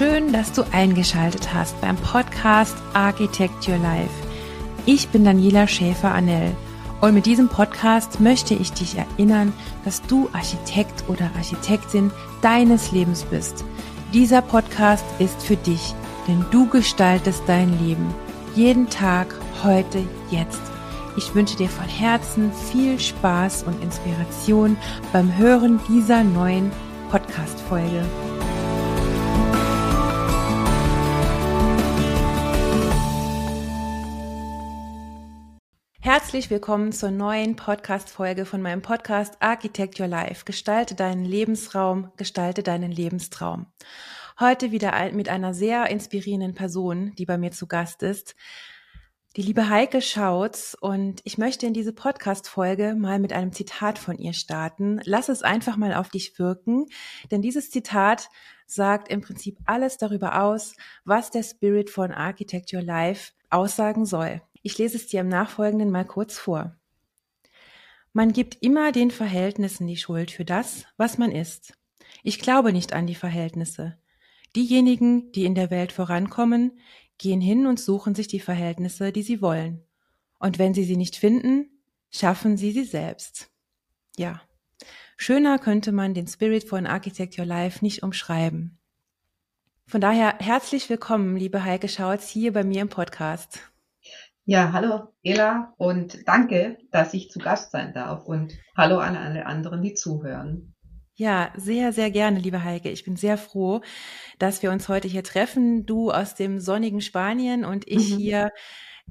Schön, dass du eingeschaltet hast beim Podcast Architect Your Life. Ich bin Daniela Schäfer-Annell und mit diesem Podcast möchte ich dich erinnern, dass du Architekt oder Architektin deines Lebens bist. Dieser Podcast ist für dich, denn du gestaltest dein Leben. Jeden Tag, heute, jetzt. Ich wünsche dir von Herzen viel Spaß und Inspiration beim Hören dieser neuen Podcast-Folge. Herzlich willkommen zur neuen Podcast-Folge von meinem Podcast Architect Your Life. Gestalte deinen Lebensraum, gestalte deinen Lebenstraum. Heute wieder mit einer sehr inspirierenden Person, die bei mir zu Gast ist. Die liebe Heike Schautz und ich möchte in diese Podcast-Folge mal mit einem Zitat von ihr starten. Lass es einfach mal auf dich wirken, denn dieses Zitat sagt im Prinzip alles darüber aus, was der Spirit von Architect Your Life aussagen soll. Ich lese es dir im Nachfolgenden mal kurz vor. Man gibt immer den Verhältnissen die Schuld für das, was man ist. Ich glaube nicht an die Verhältnisse. Diejenigen, die in der Welt vorankommen, gehen hin und suchen sich die Verhältnisse, die sie wollen. Und wenn sie sie nicht finden, schaffen sie sie selbst. Ja, schöner könnte man den Spirit von Architect Your Life nicht umschreiben. Von daher herzlich willkommen, liebe Heike Schautz, hier bei mir im Podcast. Ja, hallo Ela und danke, dass ich zu Gast sein darf und hallo an alle anderen, die zuhören. Ja, sehr, sehr gerne, liebe Heike. Ich bin sehr froh, dass wir uns heute hier treffen. Du aus dem sonnigen Spanien und ich mhm. hier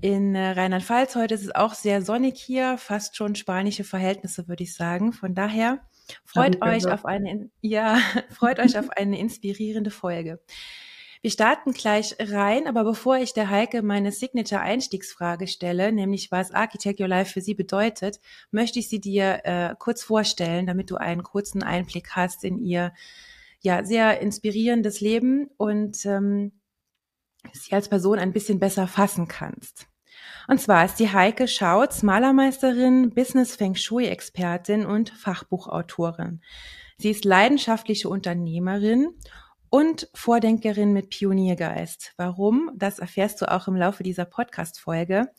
in äh, Rheinland-Pfalz. Heute ist es auch sehr sonnig hier, fast schon spanische Verhältnisse, würde ich sagen. Von daher freut euch auf eine, ja, freut euch auf eine inspirierende Folge. Wir starten gleich rein, aber bevor ich der Heike meine Signature-Einstiegsfrage stelle, nämlich was Architect Your Life für sie bedeutet, möchte ich sie dir äh, kurz vorstellen, damit du einen kurzen Einblick hast in ihr ja sehr inspirierendes Leben und ähm, sie als Person ein bisschen besser fassen kannst. Und zwar ist die Heike Schautz Malermeisterin, Business Feng Shui Expertin und Fachbuchautorin. Sie ist leidenschaftliche Unternehmerin und Vordenkerin mit Pioniergeist. Warum? Das erfährst du auch im Laufe dieser Podcast-Folge.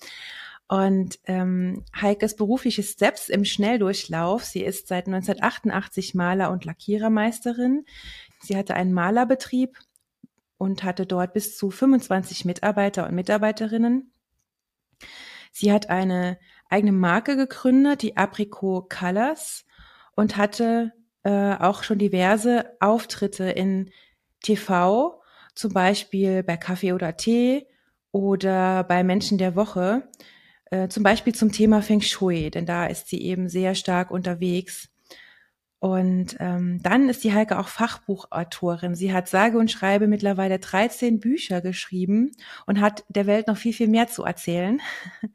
Und ähm, Heikes berufliche Steps im Schnelldurchlauf. Sie ist seit 1988 Maler- und Lackierermeisterin. Sie hatte einen Malerbetrieb und hatte dort bis zu 25 Mitarbeiter und Mitarbeiterinnen. Sie hat eine eigene Marke gegründet, die Apricot Colors, und hatte äh, auch schon diverse Auftritte in TV, zum Beispiel bei Kaffee oder Tee oder bei Menschen der Woche, äh, zum Beispiel zum Thema Feng Shui, denn da ist sie eben sehr stark unterwegs. Und ähm, dann ist die Heike auch Fachbuchautorin. Sie hat sage und schreibe mittlerweile 13 Bücher geschrieben und hat der Welt noch viel, viel mehr zu erzählen.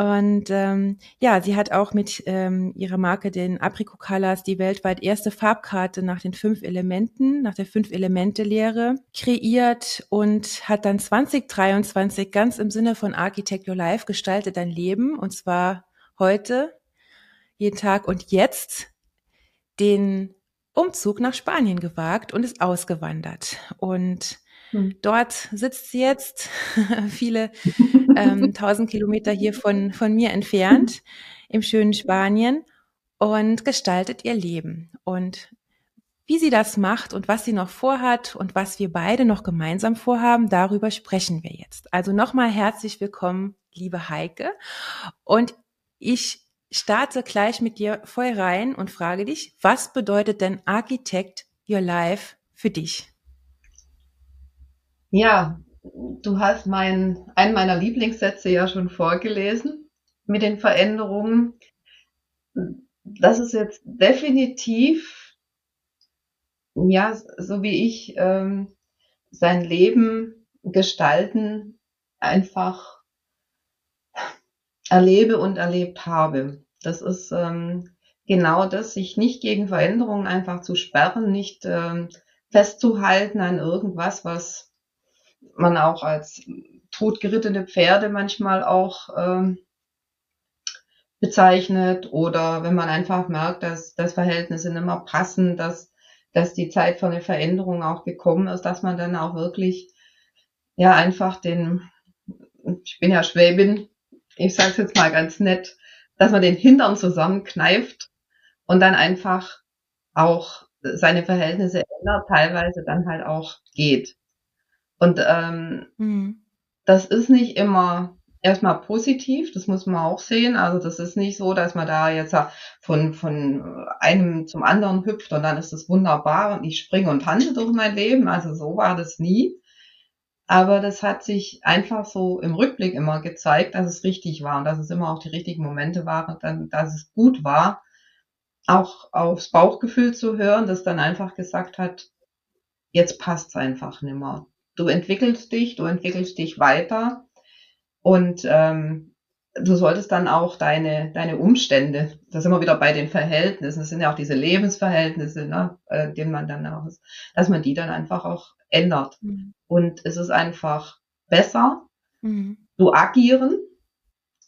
Und ähm, ja, sie hat auch mit ähm, ihrer Marke den Apricot Colors die weltweit erste Farbkarte nach den fünf Elementen, nach der Fünf-Elemente-Lehre kreiert und hat dann 2023 ganz im Sinne von Architect Your Life gestaltet dein Leben und zwar heute, jeden Tag und jetzt den Umzug nach Spanien gewagt und ist ausgewandert. Und hm. Dort sitzt sie jetzt, viele ähm, tausend Kilometer hier von, von mir entfernt, im schönen Spanien und gestaltet ihr Leben. Und wie sie das macht und was sie noch vorhat und was wir beide noch gemeinsam vorhaben, darüber sprechen wir jetzt. Also nochmal herzlich willkommen, liebe Heike. Und ich starte gleich mit dir voll rein und frage dich, was bedeutet denn Architect Your Life für dich? Ja, du hast mein, einen meiner Lieblingssätze ja schon vorgelesen mit den Veränderungen. Das ist jetzt definitiv, ja, so wie ich ähm, sein Leben gestalten einfach erlebe und erlebt habe. Das ist ähm, genau das, sich nicht gegen Veränderungen einfach zu sperren, nicht ähm, festzuhalten an irgendwas, was man auch als totgerittene Pferde manchmal auch ähm, bezeichnet oder wenn man einfach merkt, dass das Verhältnisse nicht mehr passen, dass dass die Zeit für eine Veränderung auch gekommen ist, dass man dann auch wirklich ja einfach den, ich bin ja Schwäbin, ich sage es jetzt mal ganz nett, dass man den Hintern zusammenkneift und dann einfach auch seine Verhältnisse ändert, teilweise dann halt auch geht. Und ähm, mhm. das ist nicht immer erstmal positiv, das muss man auch sehen. Also das ist nicht so, dass man da jetzt von, von einem zum anderen hüpft und dann ist das wunderbar und ich springe und tanze durch mein Leben. Also so war das nie. Aber das hat sich einfach so im Rückblick immer gezeigt, dass es richtig war und dass es immer auch die richtigen Momente waren, dass es gut war, auch aufs Bauchgefühl zu hören, das dann einfach gesagt hat, jetzt passt's einfach nimmer. Du entwickelst dich, du entwickelst dich weiter und ähm, du solltest dann auch deine, deine Umstände, das sind wir wieder bei den Verhältnissen, das sind ja auch diese Lebensverhältnisse, ne, äh, denen man dann auch ist, dass man die dann einfach auch ändert. Mhm. Und es ist einfach besser, mhm. zu agieren,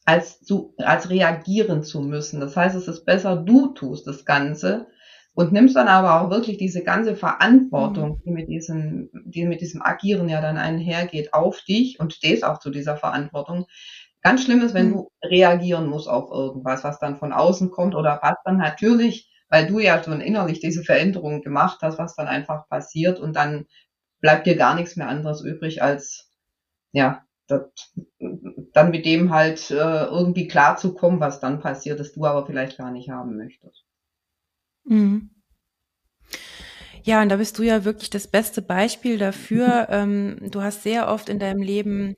als zu, als reagieren zu müssen. Das heißt, es ist besser, du tust das Ganze und nimmst dann aber auch wirklich diese ganze Verantwortung, mhm. die mit diesem, die mit diesem Agieren ja dann einhergeht, auf dich und stehst auch zu dieser Verantwortung. Ganz schlimm ist, wenn mhm. du reagieren musst auf irgendwas, was dann von außen kommt oder was dann natürlich, weil du ja schon innerlich diese Veränderung gemacht hast, was dann einfach passiert und dann bleibt dir gar nichts mehr anderes übrig als, ja, das, dann mit dem halt äh, irgendwie klarzukommen, was dann passiert, das du aber vielleicht gar nicht haben möchtest. Mhm. Ja, und da bist du ja wirklich das beste Beispiel dafür. ähm, du hast sehr oft in deinem Leben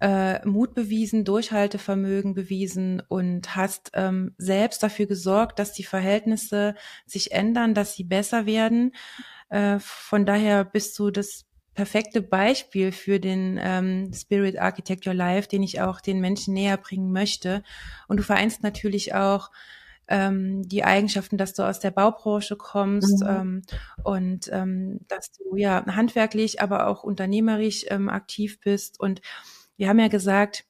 äh, Mut bewiesen, Durchhaltevermögen bewiesen und hast ähm, selbst dafür gesorgt, dass die Verhältnisse sich ändern, dass sie besser werden. Äh, von daher bist du das perfekte Beispiel für den ähm, Spirit Architect Your Life, den ich auch den Menschen näher bringen möchte. Und du vereinst natürlich auch ähm, die Eigenschaften, dass du aus der Baubranche kommst mhm. ähm, und ähm, dass du ja handwerklich, aber auch unternehmerisch ähm, aktiv bist. Und wir haben ja gesagt,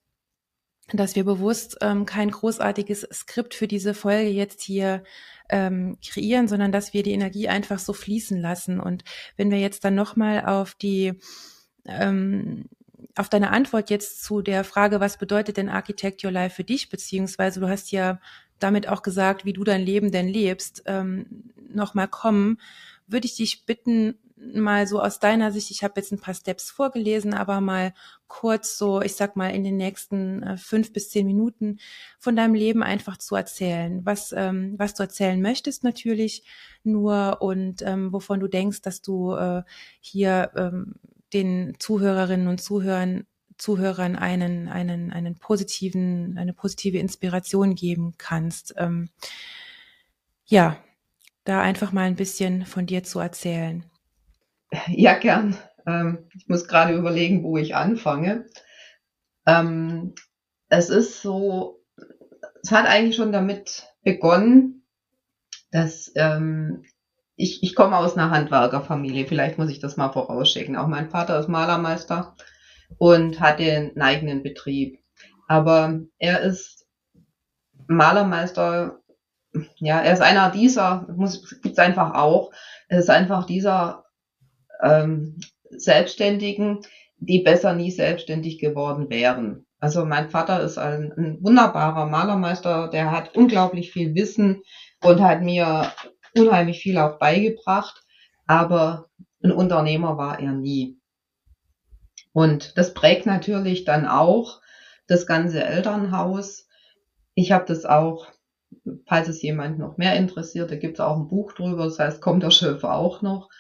dass wir bewusst ähm, kein großartiges Skript für diese Folge jetzt hier ähm, kreieren, sondern dass wir die Energie einfach so fließen lassen. Und wenn wir jetzt dann nochmal auf die ähm, auf deine Antwort jetzt zu der Frage, was bedeutet denn Architect Your Life für dich, beziehungsweise du hast ja damit auch gesagt, wie du dein Leben denn lebst, ähm, nochmal kommen, würde ich dich bitten, mal so aus deiner Sicht, ich habe jetzt ein paar Steps vorgelesen, aber mal kurz so, ich sag mal, in den nächsten äh, fünf bis zehn Minuten von deinem Leben einfach zu erzählen, was, ähm, was du erzählen möchtest natürlich nur und ähm, wovon du denkst, dass du äh, hier ähm, den Zuhörerinnen und Zuhörern Zuhörern einen, einen, einen positiven, eine positive Inspiration geben kannst. Ähm, ja, da einfach mal ein bisschen von dir zu erzählen. Ja, gern. Ähm, ich muss gerade überlegen, wo ich anfange. Ähm, es ist so, es hat eigentlich schon damit begonnen, dass ähm, ich, ich komme aus einer Handwerkerfamilie, vielleicht muss ich das mal vorausschicken. Auch mein Vater ist Malermeister und hatte einen eigenen Betrieb. Aber er ist Malermeister, ja, er ist einer dieser, muss, gibt's einfach auch, er ist einfach dieser ähm, Selbstständigen, die besser nie selbstständig geworden wären. Also mein Vater ist ein, ein wunderbarer Malermeister, der hat unglaublich viel Wissen und hat mir unheimlich viel auch beigebracht, aber ein Unternehmer war er nie. Und das prägt natürlich dann auch das ganze Elternhaus. Ich habe das auch, falls es jemand noch mehr interessiert, da gibt es auch ein Buch drüber, das heißt, kommt der Schöpfer auch noch.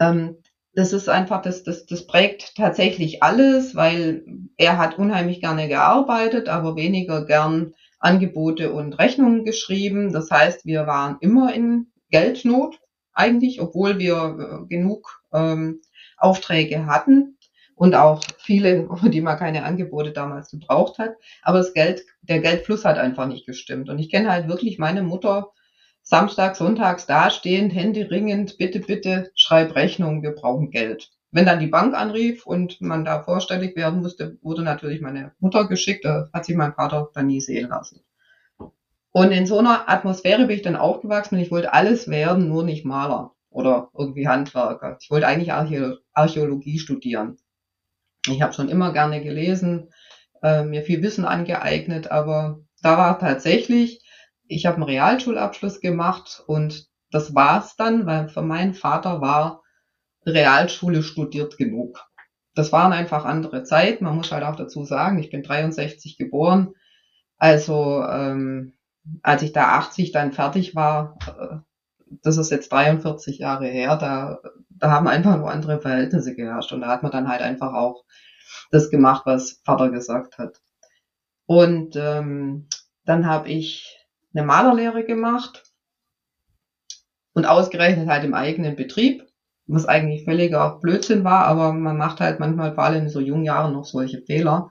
Ähm, das ist einfach, das, das, das prägt tatsächlich alles, weil er hat unheimlich gerne gearbeitet, aber weniger gern Angebote und Rechnungen geschrieben. Das heißt, wir waren immer in Geldnot eigentlich, obwohl wir äh, genug ähm, Aufträge hatten und auch viele, die man keine Angebote damals gebraucht hat. Aber das Geld, der Geldfluss hat einfach nicht gestimmt. Und ich kenne halt wirklich meine Mutter Samstag, sonntags dastehend, Hände ringend, bitte, bitte, schreib Rechnung, wir brauchen Geld. Wenn dann die Bank anrief und man da vorstellig werden musste, wurde natürlich meine Mutter geschickt, da hat sich mein Vater dann nie sehen lassen. Und in so einer Atmosphäre bin ich dann aufgewachsen und ich wollte alles werden, nur nicht Maler. oder irgendwie Handwerker. Ich wollte eigentlich Archäologie studieren. Ich habe schon immer gerne gelesen, äh, mir viel Wissen angeeignet, aber da war tatsächlich, ich habe einen Realschulabschluss gemacht und das war's dann, weil für meinen Vater war Realschule studiert genug. Das waren einfach andere Zeiten. Man muss halt auch dazu sagen, ich bin 63 geboren. Also ähm, als ich da 80 dann fertig war, äh, das ist jetzt 43 Jahre her, da, da haben einfach nur andere Verhältnisse geherrscht und da hat man dann halt einfach auch das gemacht, was Vater gesagt hat. Und ähm, dann habe ich eine Malerlehre gemacht und ausgerechnet halt im eigenen Betrieb, was eigentlich völliger Blödsinn war, aber man macht halt manchmal vor allem in so jungen Jahren noch solche Fehler.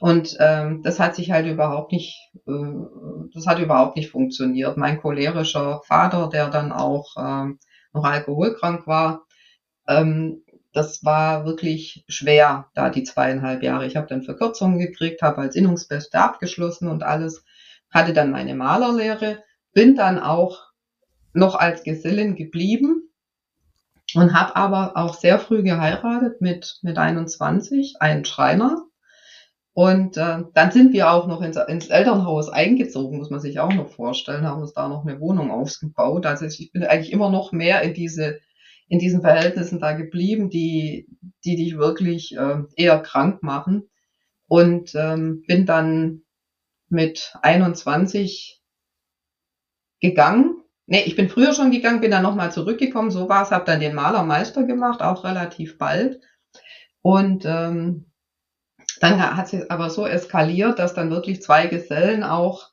Und ähm, das hat sich halt überhaupt nicht, äh, das hat überhaupt nicht funktioniert. Mein cholerischer Vater, der dann auch ähm, noch alkoholkrank war, ähm, das war wirklich schwer, da die zweieinhalb Jahre. Ich habe dann Verkürzungen gekriegt, habe als Innungsbeste abgeschlossen und alles, hatte dann meine Malerlehre, bin dann auch noch als Gesellin geblieben und habe aber auch sehr früh geheiratet mit, mit 21, einen Schreiner. Und äh, dann sind wir auch noch ins, ins Elternhaus eingezogen, muss man sich auch noch vorstellen, haben uns da noch eine Wohnung aufgebaut. Also ich bin eigentlich immer noch mehr in diese in diesen Verhältnissen da geblieben, die, die dich wirklich äh, eher krank machen. Und ähm, bin dann mit 21 gegangen. Nee, ich bin früher schon gegangen, bin dann nochmal zurückgekommen. So war es, habe dann den Malermeister gemacht, auch relativ bald. Und ähm, dann hat es aber so eskaliert, dass dann wirklich zwei Gesellen auch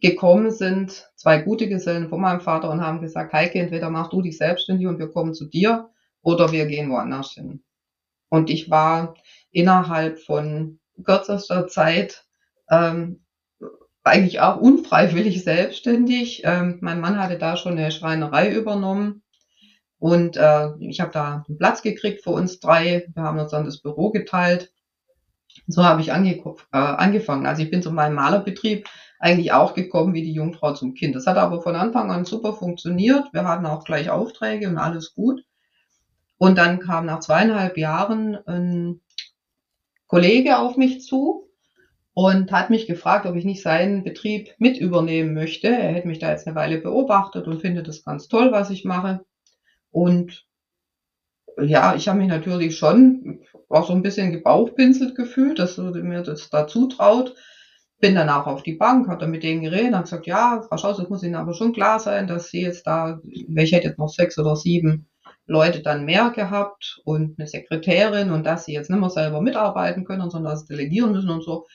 gekommen sind zwei gute Gesellen von meinem Vater und haben gesagt, Heike, entweder mach du dich selbstständig und wir kommen zu dir oder wir gehen woanders hin. Und ich war innerhalb von kürzester Zeit ähm, eigentlich auch unfreiwillig selbstständig. Ähm, mein Mann hatte da schon eine Schreinerei übernommen und äh, ich habe da einen Platz gekriegt für uns drei. Wir haben uns dann das Büro geteilt. So habe ich äh, angefangen. Also ich bin zu meinem Malerbetrieb eigentlich auch gekommen wie die Jungfrau zum Kind. Das hat aber von Anfang an super funktioniert. Wir hatten auch gleich Aufträge und alles gut. Und dann kam nach zweieinhalb Jahren ein Kollege auf mich zu und hat mich gefragt, ob ich nicht seinen Betrieb mit übernehmen möchte. Er hätte mich da jetzt eine Weile beobachtet und findet es ganz toll, was ich mache. Und ja, ich habe mich natürlich schon auch so ein bisschen gebauchpinselt gefühlt, dass mir das da zutraut bin dann auch auf die Bank, hat dann mit denen geredet, hat gesagt, ja, Frau Schaus, es muss Ihnen aber schon klar sein, dass Sie jetzt da, ich hätte jetzt noch sechs oder sieben Leute dann mehr gehabt und eine Sekretärin und dass sie jetzt nicht mehr selber mitarbeiten können, sondern das delegieren müssen und so.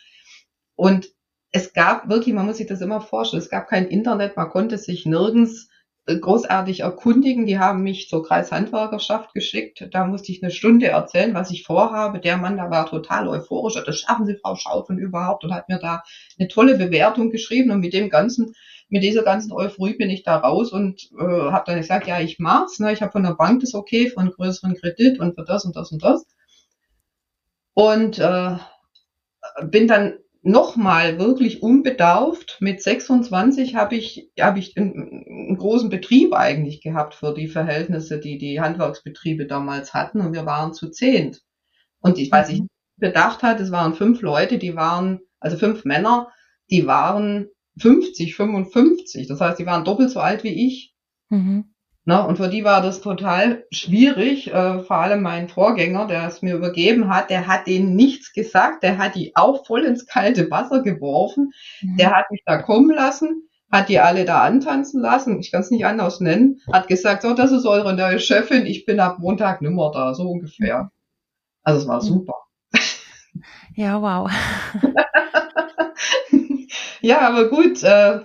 Und es gab wirklich, man muss sich das immer vorstellen, es gab kein Internet, man konnte sich nirgends großartig erkundigen. Die haben mich zur Kreishandwerkerschaft geschickt. Da musste ich eine Stunde erzählen, was ich vorhabe. Der Mann, da war total euphorisch. Das schaffen Sie, Frau Schaut, überhaupt. Und hat mir da eine tolle Bewertung geschrieben. Und mit dem ganzen, mit dieser ganzen Euphorie bin ich da raus und äh, habe dann gesagt, ja, ich mach's. Ne? Ich habe von der Bank das okay, von größeren Kredit und für das und das und das. Und äh, bin dann nochmal wirklich unbedarft. Mit 26 habe ich, hab ich einen, einen, großen Betrieb eigentlich gehabt für die Verhältnisse, die die Handwerksbetriebe damals hatten. Und wir waren zu zehnt. Und ich weiß, ich mhm. bedacht hat, es waren fünf Leute, die waren, also fünf Männer, die waren 50, 55. Das heißt, die waren doppelt so alt wie ich. Mhm. Ne? Und für die war das total schwierig. Äh, vor allem mein Vorgänger, der es mir übergeben hat, der hat denen nichts gesagt. Der hat die auch voll ins kalte Wasser geworfen. Mhm. Der hat mich da kommen lassen, hat die alle da antanzen lassen. Ich kann es nicht anders nennen. Hat gesagt, so, das ist eure neue Chefin. Ich bin ab Montag nimmer da, so ungefähr. Also es war mhm. super. Ja, wow. ja, aber gut, äh,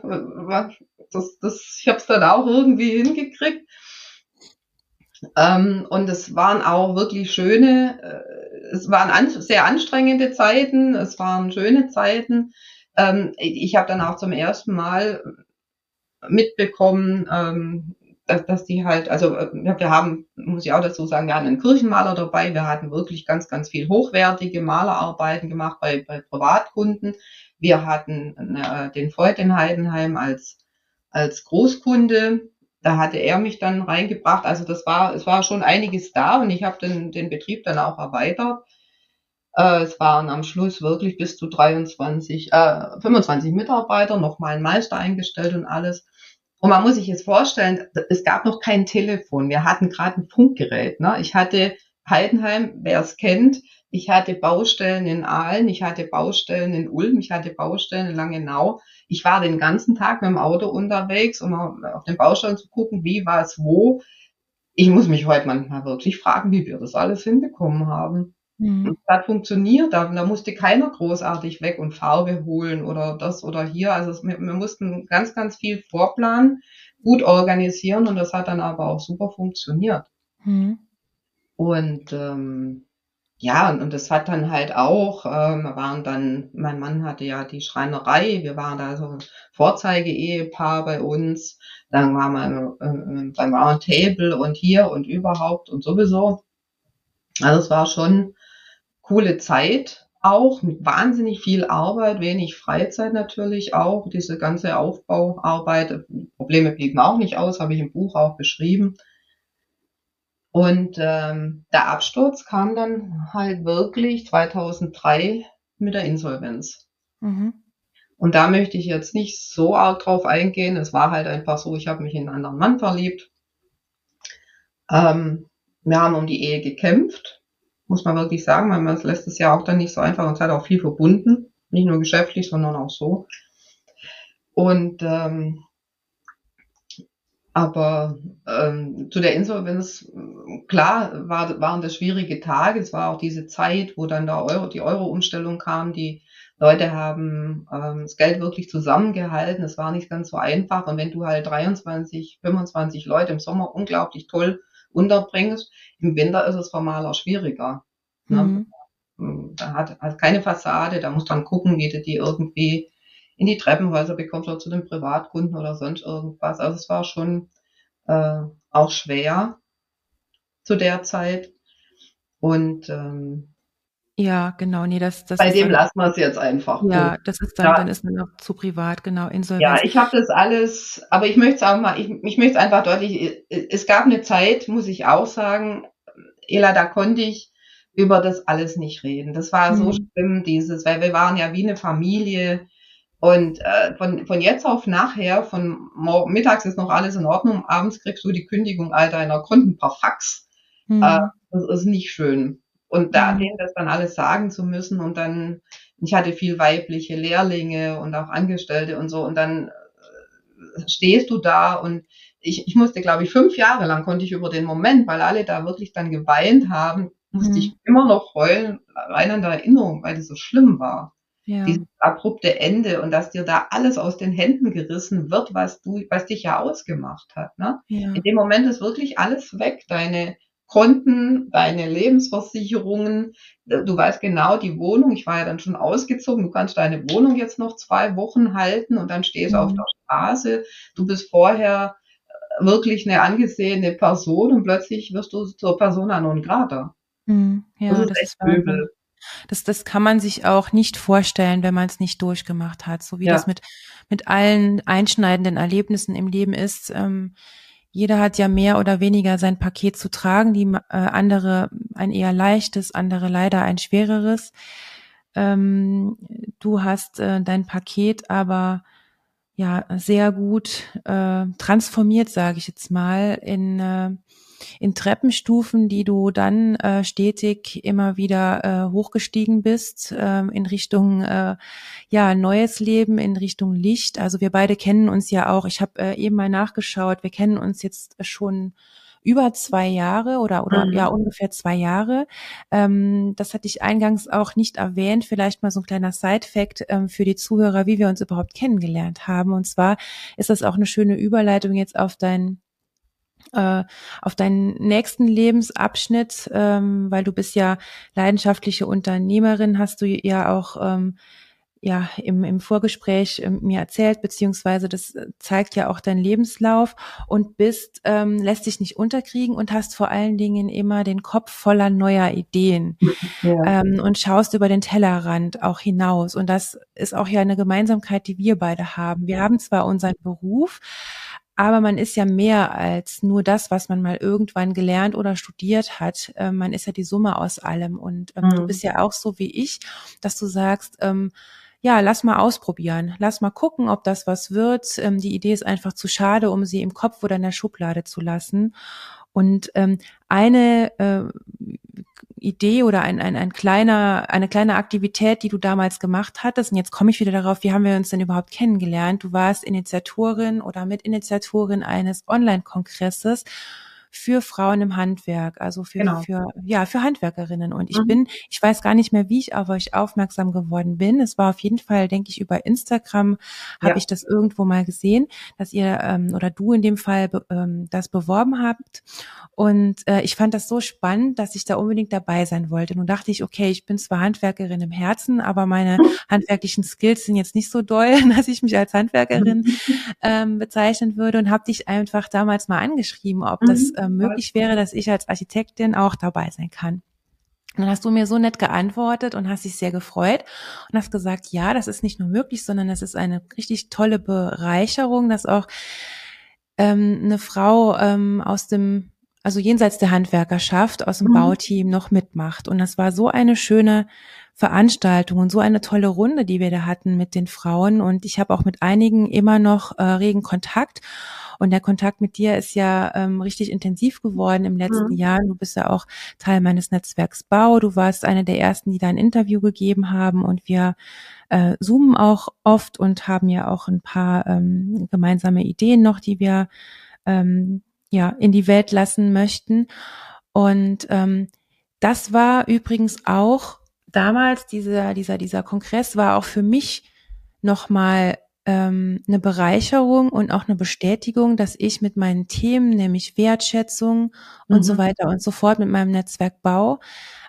das, das, ich habe es dann auch irgendwie hingekriegt. Ähm, und es waren auch wirklich schöne, äh, es waren an, sehr anstrengende Zeiten, es waren schöne Zeiten. Ähm, ich habe dann auch zum ersten Mal mitbekommen, ähm, dass, dass die halt, also äh, wir haben, muss ich auch dazu sagen, wir hatten einen Kirchenmaler dabei, wir hatten wirklich ganz, ganz viel hochwertige Malerarbeiten gemacht bei, bei Privatkunden. Wir hatten äh, den Freud in Heidenheim als als Großkunde. da hatte er mich dann reingebracht. Also das war, es war schon einiges da und ich habe den, den Betrieb dann auch erweitert. Äh, es waren am Schluss wirklich bis zu 23, äh, 25 Mitarbeiter, nochmal ein Meister eingestellt und alles. Und man muss sich jetzt vorstellen, es gab noch kein Telefon. Wir hatten gerade ein Funkgerät. Ne? Ich hatte Heidenheim, wer es kennt, ich hatte Baustellen in Aalen, ich hatte Baustellen in Ulm, ich hatte Baustellen in Langenau. Ich war den ganzen Tag mit dem Auto unterwegs, um auf den Baustellen zu gucken, wie war es wo. Ich muss mich heute manchmal wirklich fragen, wie wir das alles hinbekommen haben. Mhm. Und das hat funktioniert, da, da, musste keiner großartig weg und Farbe holen oder das oder hier. Also wir, wir mussten ganz, ganz viel vorplanen, gut organisieren und das hat dann aber auch super funktioniert. Mhm. Und ähm, ja, und, und das hat dann halt auch, äh, wir waren dann, mein Mann hatte ja die Schreinerei, wir waren da so ein Vorzeige-Ehepaar bei uns, dann waren wir äh, beim Roundtable und hier und überhaupt und sowieso. Also es war schon coole Zeit auch mit wahnsinnig viel Arbeit, wenig Freizeit natürlich auch. Diese ganze Aufbauarbeit, Probleme blieben auch nicht aus, habe ich im Buch auch beschrieben. Und ähm, der Absturz kam dann halt wirklich 2003 mit der Insolvenz. Mhm. Und da möchte ich jetzt nicht so arg drauf eingehen. Es war halt einfach so, ich habe mich in einen anderen Mann verliebt. Ähm, wir haben um die Ehe gekämpft, muss man wirklich sagen, weil man lässt es ja auch dann nicht so einfach und es hat auch viel verbunden, nicht nur geschäftlich, sondern auch so. Und ähm, aber ähm, zu der Insolvenz, klar, war, waren das schwierige Tage. Es war auch diese Zeit, wo dann der Euro, die Euro-Umstellung kam. Die Leute haben ähm, das Geld wirklich zusammengehalten. Es war nicht ganz so einfach. Und wenn du halt 23, 25 Leute im Sommer unglaublich toll unterbringst, im Winter ist es formal auch schwieriger. Ne? Mhm. Da hat, hat keine Fassade, da muss dann gucken, wie du die irgendwie in die Treppenhäuser bekommst oder zu den Privatkunden oder sonst irgendwas. Also es war schon äh, auch schwer zu der Zeit. Und ähm, ja, genau, nee, das, das bei dem dann, lassen wir es jetzt einfach. Ja, gut. das ist dann, ja. dann ist man auch zu privat, genau, Insolvenz. Ja, ich habe das alles, aber ich möchte es auch mal, ich, ich möchte es einfach deutlich, es gab eine Zeit, muss ich auch sagen, Ela, da konnte ich über das alles nicht reden. Das war mhm. so schlimm, dieses, weil wir waren ja wie eine Familie. Und äh, von, von jetzt auf nachher, von mittags ist noch alles in Ordnung, abends kriegst du die Kündigung all deiner Kunden per Fax. Mhm. Äh, das ist nicht schön. Und da denen das dann alles sagen zu müssen und dann, ich hatte viel weibliche Lehrlinge und auch Angestellte und so und dann äh, stehst du da und ich, ich musste, glaube ich, fünf Jahre lang konnte ich über den Moment, weil alle da wirklich dann geweint haben, musste mhm. ich immer noch heulen, rein an der Erinnerung, weil das so schlimm war. Ja. Dieses abrupte Ende und dass dir da alles aus den Händen gerissen wird, was du, was dich ja ausgemacht hat. Ne? Ja. In dem Moment ist wirklich alles weg. Deine Konten, deine Lebensversicherungen, du weißt genau die Wohnung. Ich war ja dann schon ausgezogen. Du kannst deine Wohnung jetzt noch zwei Wochen halten und dann stehst du mhm. auf der Straße. Du bist vorher äh, wirklich eine angesehene Person und plötzlich wirst du zur Persona non grata. Mhm. Ja, das ist das ist übel. Das, das kann man sich auch nicht vorstellen, wenn man es nicht durchgemacht hat, so wie ja. das mit, mit allen einschneidenden Erlebnissen im Leben ist. Ähm, jeder hat ja mehr oder weniger sein Paket zu tragen, die äh, andere ein eher leichtes, andere leider ein schwereres. Ähm, du hast äh, dein Paket aber ja sehr gut äh, transformiert, sage ich jetzt mal, in äh, in Treppenstufen, die du dann äh, stetig immer wieder äh, hochgestiegen bist äh, in Richtung äh, ja neues Leben, in Richtung Licht. Also wir beide kennen uns ja auch. Ich habe äh, eben mal nachgeschaut. Wir kennen uns jetzt schon über zwei Jahre oder oder mhm. ja ungefähr zwei Jahre. Ähm, das hatte ich eingangs auch nicht erwähnt. Vielleicht mal so ein kleiner Side-Fact ähm, für die Zuhörer, wie wir uns überhaupt kennengelernt haben. Und zwar ist das auch eine schöne Überleitung jetzt auf dein äh, auf deinen nächsten Lebensabschnitt, ähm, weil du bist ja leidenschaftliche Unternehmerin, hast du ja auch ähm, ja im, im Vorgespräch ähm, mir erzählt, beziehungsweise das zeigt ja auch dein Lebenslauf und bist, ähm, lässt dich nicht unterkriegen und hast vor allen Dingen immer den Kopf voller neuer Ideen ja. ähm, und schaust über den Tellerrand auch hinaus. Und das ist auch ja eine Gemeinsamkeit, die wir beide haben. Wir haben zwar unseren Beruf, aber man ist ja mehr als nur das, was man mal irgendwann gelernt oder studiert hat. Ähm, man ist ja die Summe aus allem. Und ähm, mhm. du bist ja auch so wie ich, dass du sagst, ähm, ja, lass mal ausprobieren. Lass mal gucken, ob das was wird. Ähm, die Idee ist einfach zu schade, um sie im Kopf oder in der Schublade zu lassen. Und ähm, eine äh, Idee oder ein, ein, ein kleiner, eine kleine Aktivität, die du damals gemacht hattest. Und jetzt komme ich wieder darauf, wie haben wir uns denn überhaupt kennengelernt? Du warst Initiatorin oder Mitinitiatorin eines Online-Kongresses für Frauen im Handwerk, also für, genau. für, ja, für Handwerkerinnen. Und ich mhm. bin, ich weiß gar nicht mehr, wie ich auf euch aufmerksam geworden bin. Es war auf jeden Fall, denke ich, über Instagram habe ja. ich das irgendwo mal gesehen, dass ihr ähm, oder du in dem Fall ähm, das beworben habt. Und äh, ich fand das so spannend, dass ich da unbedingt dabei sein wollte. Nun dachte ich, okay, ich bin zwar Handwerkerin im Herzen, aber meine handwerklichen Skills sind jetzt nicht so doll, dass ich mich als Handwerkerin ähm, bezeichnen würde und habe dich einfach damals mal angeschrieben, ob das äh, möglich wäre, dass ich als Architektin auch dabei sein kann. Und dann hast du mir so nett geantwortet und hast dich sehr gefreut und hast gesagt, ja, das ist nicht nur möglich, sondern das ist eine richtig tolle Bereicherung, dass auch ähm, eine Frau ähm, aus dem, also jenseits der Handwerkerschaft, aus dem mhm. Bauteam noch mitmacht. Und das war so eine schöne Veranstaltung und so eine tolle Runde, die wir da hatten mit den Frauen. Und ich habe auch mit einigen immer noch äh, regen Kontakt. Und der Kontakt mit dir ist ja ähm, richtig intensiv geworden im letzten mhm. Jahr. Du bist ja auch Teil meines Netzwerks Bau. Du warst eine der ersten, die da ein Interview gegeben haben. Und wir äh, zoomen auch oft und haben ja auch ein paar ähm, gemeinsame Ideen noch, die wir ähm, ja in die Welt lassen möchten. Und ähm, das war übrigens auch damals dieser dieser dieser Kongress war auch für mich nochmal ähm, eine Bereicherung und auch eine Bestätigung, dass ich mit meinen Themen, nämlich Wertschätzung und mhm. so weiter und so fort mit meinem Netzwerk Bau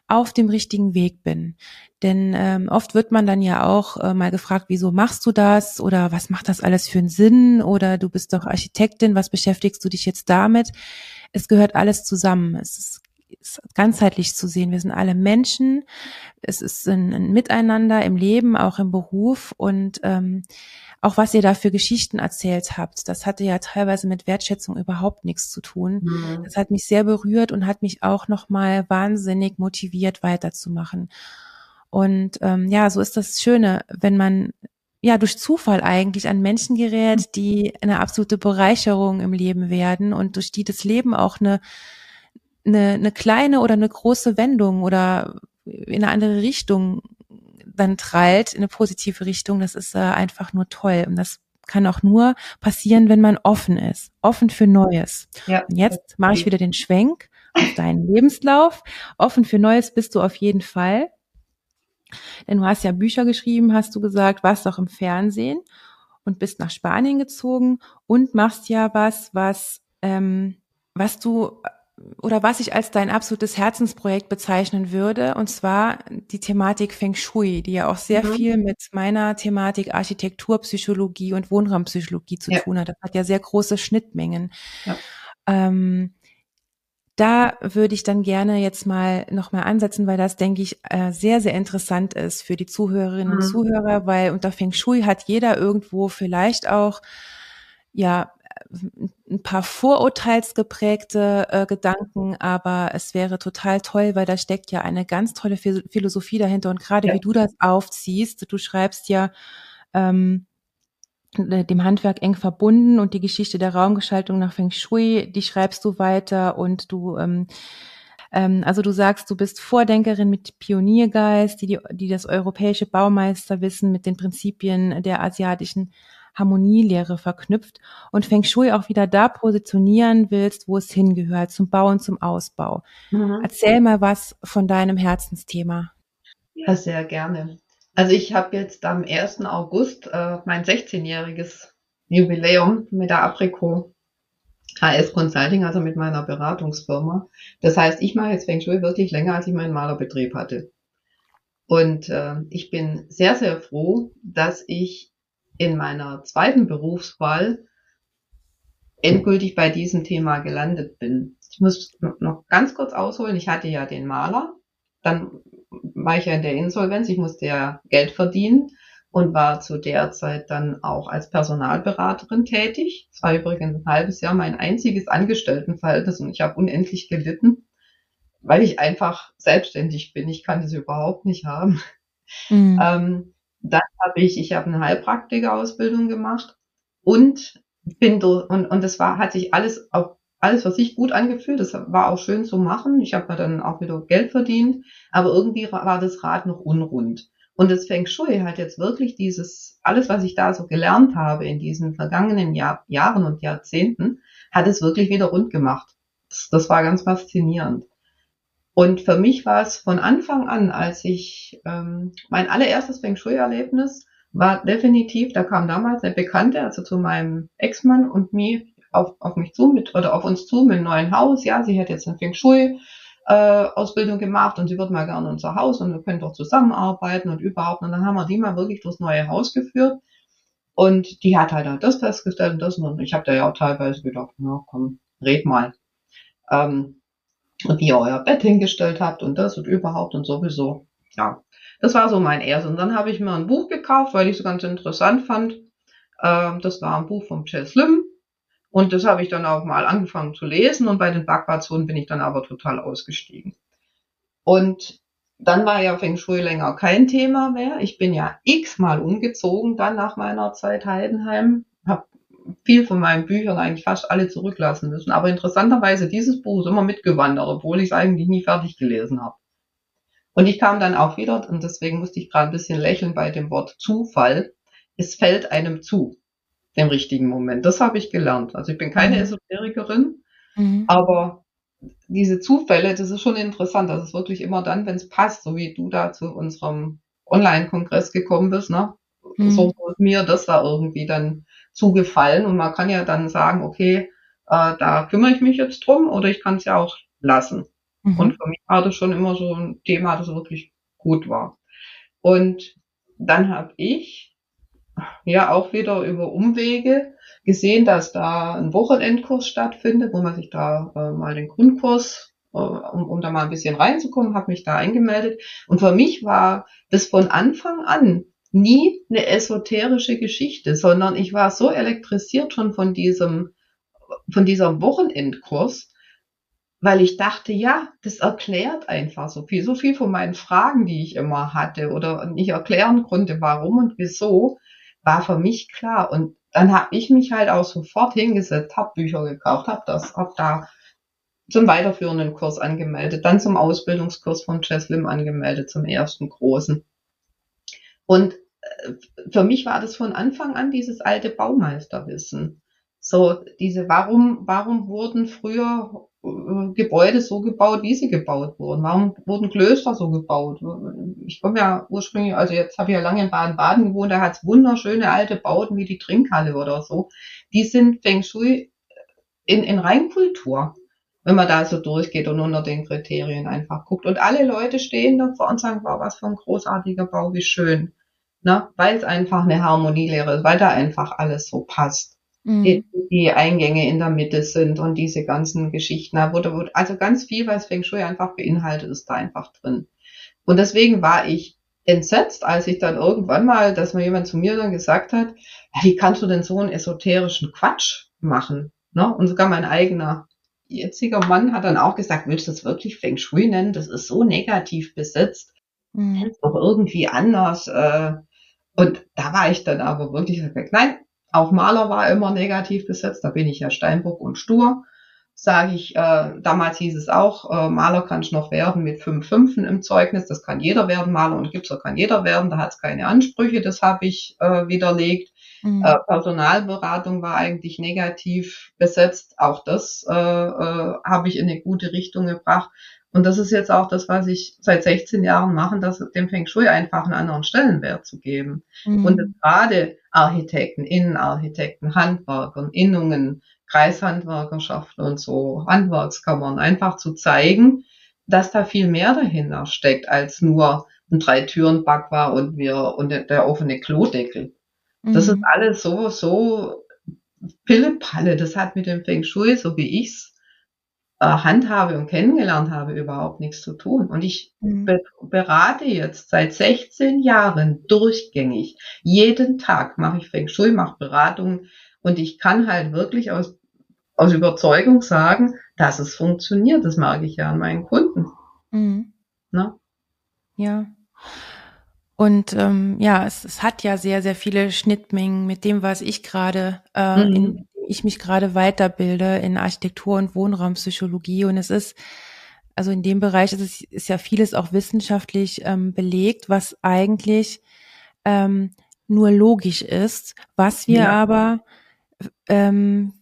auf dem richtigen Weg bin. Denn ähm, oft wird man dann ja auch äh, mal gefragt, wieso machst du das oder was macht das alles für einen Sinn oder du bist doch Architektin, was beschäftigst du dich jetzt damit? Es gehört alles zusammen. Es ist ganzheitlich zu sehen. Wir sind alle Menschen. Es ist ein, ein Miteinander im Leben, auch im Beruf und ähm, auch was ihr da für Geschichten erzählt habt, das hatte ja teilweise mit Wertschätzung überhaupt nichts zu tun. Mhm. Das hat mich sehr berührt und hat mich auch nochmal wahnsinnig motiviert, weiterzumachen. Und ähm, ja, so ist das Schöne, wenn man ja durch Zufall eigentlich an Menschen gerät, die eine absolute Bereicherung im Leben werden und durch die das Leben auch eine, eine, eine kleine oder eine große Wendung oder in eine andere Richtung dann trallt in eine positive Richtung, das ist äh, einfach nur toll. Und das kann auch nur passieren, wenn man offen ist, offen für Neues. Ja. Und jetzt mache ich wieder den Schwenk auf deinen Lebenslauf. Offen für Neues bist du auf jeden Fall. Denn du hast ja Bücher geschrieben, hast du gesagt, warst auch im Fernsehen und bist nach Spanien gezogen und machst ja was, was, ähm, was du oder was ich als dein absolutes Herzensprojekt bezeichnen würde, und zwar die Thematik Feng Shui, die ja auch sehr mhm. viel mit meiner Thematik Architekturpsychologie und Wohnraumpsychologie zu ja. tun hat. Das hat ja sehr große Schnittmengen. Ja. Ähm, da würde ich dann gerne jetzt mal nochmal ansetzen, weil das, denke ich, äh, sehr, sehr interessant ist für die Zuhörerinnen mhm. und Zuhörer, weil unter Feng Shui hat jeder irgendwo vielleicht auch ja ein paar vorurteilsgeprägte äh, Gedanken, aber es wäre total toll, weil da steckt ja eine ganz tolle Philosophie dahinter und gerade ja. wie du das aufziehst, du schreibst ja ähm, äh, dem Handwerk eng verbunden und die Geschichte der Raumgestaltung nach Feng Shui, die schreibst du weiter und du ähm, ähm also du sagst, du bist Vordenkerin mit Pioniergeist, die, die, die das europäische Baumeisterwissen mit den Prinzipien der asiatischen Harmonielehre verknüpft und Feng Shui auch wieder da positionieren willst, wo es hingehört, zum Bau und zum Ausbau. Mhm. Erzähl mal was von deinem Herzensthema. Ja, sehr gerne. Also ich habe jetzt am 1. August äh, mein 16-jähriges Jubiläum mit der Aprico HS Consulting, also mit meiner Beratungsfirma. Das heißt, ich mache jetzt Feng Shui wirklich länger, als ich meinen Malerbetrieb hatte. Und äh, ich bin sehr, sehr froh, dass ich in meiner zweiten Berufswahl endgültig bei diesem Thema gelandet bin. Ich muss noch ganz kurz ausholen. Ich hatte ja den Maler, dann war ich ja in der Insolvenz, ich musste ja Geld verdienen und war zu der Zeit dann auch als Personalberaterin tätig. Es war übrigens ein halbes Jahr mein einziges Angestelltenverhältnis und ich habe unendlich gelitten, weil ich einfach selbstständig bin. Ich kann das überhaupt nicht haben. Mhm. Ähm, dann habe ich, ich habe eine Heilpraktiker-Ausbildung gemacht und bin und, und das war, hat sich alles auf alles für sich gut angefühlt. Das war auch schön zu machen. Ich habe dann auch wieder Geld verdient, aber irgendwie war das Rad noch unrund. Und das Feng Shui hat jetzt wirklich dieses, alles, was ich da so gelernt habe in diesen vergangenen Jahr, Jahren und Jahrzehnten, hat es wirklich wieder rund gemacht. Das, das war ganz faszinierend. Und für mich war es von Anfang an, als ich ähm, mein allererstes Feng Shui-Erlebnis war definitiv, da kam damals eine Bekannte, also zu meinem Ex-Mann und mir auf, auf mich zu mit oder auf uns zu mit einem neuen Haus. Ja, sie hat jetzt ein Feng Shui äh, Ausbildung gemacht und sie wird mal gerne unser Haus und wir können doch zusammenarbeiten und überhaupt. Und dann haben wir die mal wirklich durchs neue Haus geführt. Und die hat halt, halt das festgestellt und das. Und ich habe da ja auch teilweise gedacht, na komm, red mal. Ähm, und wie ihr euer Bett hingestellt habt und das und überhaupt und sowieso. Ja, das war so mein erstes. Und dann habe ich mir ein Buch gekauft, weil ich es ganz interessant fand. Ähm, das war ein Buch von Chess Lim. Und das habe ich dann auch mal angefangen zu lesen und bei den Backwarzonen bin ich dann aber total ausgestiegen. Und dann war ja Feng Shui länger kein Thema mehr. Ich bin ja x-mal umgezogen dann nach meiner Zeit Heidenheim. Viel von meinen Büchern eigentlich fast alle zurücklassen müssen. Aber interessanterweise, dieses Buch ist immer mitgewandert, obwohl ich es eigentlich nie fertig gelesen habe. Und ich kam dann auch wieder, und deswegen musste ich gerade ein bisschen lächeln bei dem Wort Zufall. Es fällt einem zu dem richtigen Moment. Das habe ich gelernt. Also ich bin keine mhm. Esoterikerin, mhm. aber diese Zufälle, das ist schon interessant. Das ist wirklich immer dann, wenn es passt, so wie du da zu unserem Online-Kongress gekommen bist, ne? Mhm. So mir das da irgendwie dann zugefallen. Und man kann ja dann sagen, okay, äh, da kümmere ich mich jetzt drum oder ich kann es ja auch lassen. Mhm. Und für mich war das schon immer so ein Thema, das wirklich gut war. Und dann habe ich ja auch wieder über Umwege gesehen, dass da ein Wochenendkurs stattfindet, wo man sich da äh, mal den Grundkurs, äh, um, um da mal ein bisschen reinzukommen, habe mich da eingemeldet. Und für mich war das von Anfang an nie eine esoterische Geschichte, sondern ich war so elektrisiert schon von diesem, von dieser Wochenendkurs, weil ich dachte, ja, das erklärt einfach so viel, so viel von meinen Fragen, die ich immer hatte oder nicht erklären konnte, warum und wieso war für mich klar. Und dann habe ich mich halt auch sofort hingesetzt, habe Bücher gekauft, habe das, habe da zum weiterführenden Kurs angemeldet, dann zum Ausbildungskurs von Jeslim angemeldet, zum ersten großen. Und für mich war das von Anfang an dieses alte Baumeisterwissen. So, diese, warum, warum wurden früher äh, Gebäude so gebaut, wie sie gebaut wurden? Warum wurden Klöster so gebaut? Ich komme ja ursprünglich, also jetzt habe ich ja lange in Baden-Baden gewohnt, da hat es wunderschöne alte Bauten wie die Trinkhalle oder so. Die sind Feng Shui in, in Reinkultur, wenn man da so durchgeht und unter den Kriterien einfach guckt. Und alle Leute stehen davor und sagen, wow, was für ein großartiger Bau, wie schön. Ne? Weil es einfach eine Harmonielehre ist, weil da einfach alles so passt die, mhm. die Eingänge in der Mitte sind und diese ganzen Geschichten. Da wurde, also ganz viel, was Feng Shui einfach beinhaltet, ist da einfach drin. Und deswegen war ich entsetzt, als ich dann irgendwann mal, dass mir jemand zu mir dann gesagt hat, ja, wie kannst du denn so einen esoterischen Quatsch machen? Ne? Und sogar mein eigener jetziger Mann hat dann auch gesagt, willst du das wirklich Feng Shui nennen? Das ist so negativ besetzt. Mhm. doch irgendwie anders. Äh, und da war ich dann aber wirklich, nein, auch Maler war immer negativ besetzt, da bin ich ja Steinbock und stur. Sage ich, äh, damals hieß es auch, äh, Maler kannst noch werden mit fünf Fünfen im Zeugnis, das kann jeder werden, Maler und Gipser kann jeder werden, da hat es keine Ansprüche, das habe ich äh, widerlegt. Mhm. Äh, Personalberatung war eigentlich negativ besetzt, auch das äh, äh, habe ich in eine gute Richtung gebracht. Und das ist jetzt auch das, was ich seit 16 Jahren mache, das dem Feng Shui einfach einen anderen Stellenwert zu geben. Mhm. Und gerade Architekten, Innenarchitekten, Handwerkern, Innungen, Kreishandwerkerschaften und so, Handwerkskammern, einfach zu zeigen, dass da viel mehr dahinter steckt als nur ein Drei-Türen-Backwar und wir, und der offene Klodeckel. Mhm. Das ist alles so, so Pillepalle. Das hat mit dem Feng Shui, so wie ich's äh, handhabe und kennengelernt habe, überhaupt nichts zu tun. Und ich mhm. be berate jetzt seit 16 Jahren durchgängig. Jeden Tag mache ich Feng Shui, mache Beratungen und ich kann halt wirklich aus, aus Überzeugung sagen, dass es funktioniert. Das merke ich ja an meinen Kunden. Mhm. Ne? Ja. Und ähm, ja, es, es hat ja sehr, sehr viele Schnittmengen mit dem, was ich gerade äh, mhm. in ich mich gerade weiterbilde in Architektur und Wohnraumpsychologie. Und es ist, also in dem Bereich ist es ist ja vieles auch wissenschaftlich ähm, belegt, was eigentlich ähm, nur logisch ist, was wir ja. aber ähm,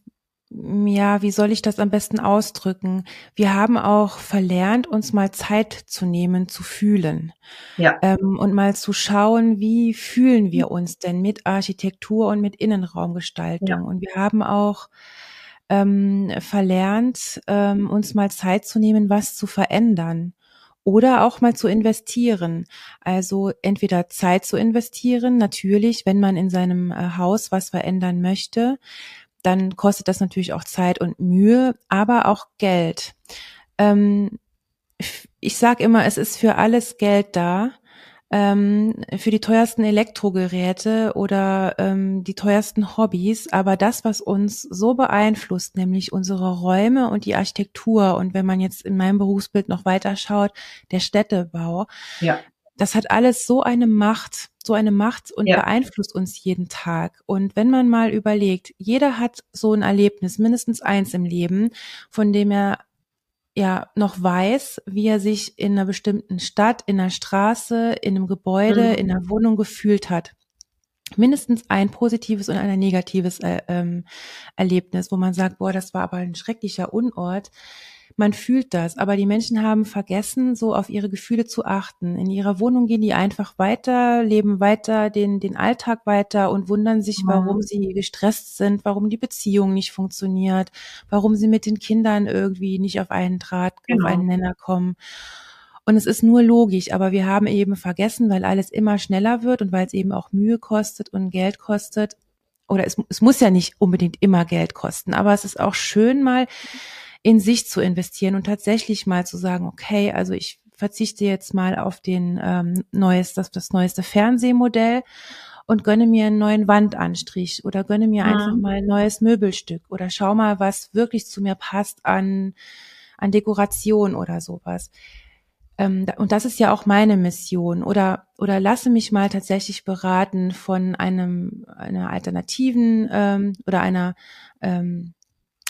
ja, wie soll ich das am besten ausdrücken? Wir haben auch verlernt, uns mal Zeit zu nehmen, zu fühlen. Ja. Ähm, und mal zu schauen, wie fühlen wir uns denn mit Architektur und mit Innenraumgestaltung. Ja. Und wir haben auch ähm, verlernt, ähm, uns mal Zeit zu nehmen, was zu verändern oder auch mal zu investieren. Also entweder Zeit zu investieren, natürlich, wenn man in seinem äh, Haus was verändern möchte, dann kostet das natürlich auch Zeit und Mühe, aber auch Geld. Ähm, ich sage immer, es ist für alles Geld da. Ähm, für die teuersten Elektrogeräte oder ähm, die teuersten Hobbys, aber das, was uns so beeinflusst, nämlich unsere Räume und die Architektur und wenn man jetzt in meinem Berufsbild noch weiter schaut, der Städtebau, ja. Das hat alles so eine Macht, so eine Macht und ja. beeinflusst uns jeden Tag. Und wenn man mal überlegt, jeder hat so ein Erlebnis, mindestens eins im Leben, von dem er ja noch weiß, wie er sich in einer bestimmten Stadt, in einer Straße, in einem Gebäude, mhm. in einer Wohnung gefühlt hat. Mindestens ein positives und ein negatives äh, ähm, Erlebnis, wo man sagt, boah, das war aber ein schrecklicher Unort man fühlt das, aber die Menschen haben vergessen, so auf ihre Gefühle zu achten. In ihrer Wohnung gehen die einfach weiter, leben weiter, den, den Alltag weiter und wundern sich, warum sie gestresst sind, warum die Beziehung nicht funktioniert, warum sie mit den Kindern irgendwie nicht auf einen Draht, genau. auf einen Nenner kommen. Und es ist nur logisch, aber wir haben eben vergessen, weil alles immer schneller wird und weil es eben auch Mühe kostet und Geld kostet. Oder es, es muss ja nicht unbedingt immer Geld kosten, aber es ist auch schön mal in sich zu investieren und tatsächlich mal zu sagen, okay, also ich verzichte jetzt mal auf den ähm, neues, das, das neueste Fernsehmodell und gönne mir einen neuen Wandanstrich oder gönne mir mhm. einfach mal ein neues Möbelstück oder schau mal, was wirklich zu mir passt an, an Dekoration oder sowas. Ähm, und das ist ja auch meine Mission. Oder, oder lasse mich mal tatsächlich beraten von einem, einer alternativen ähm, oder einer ähm,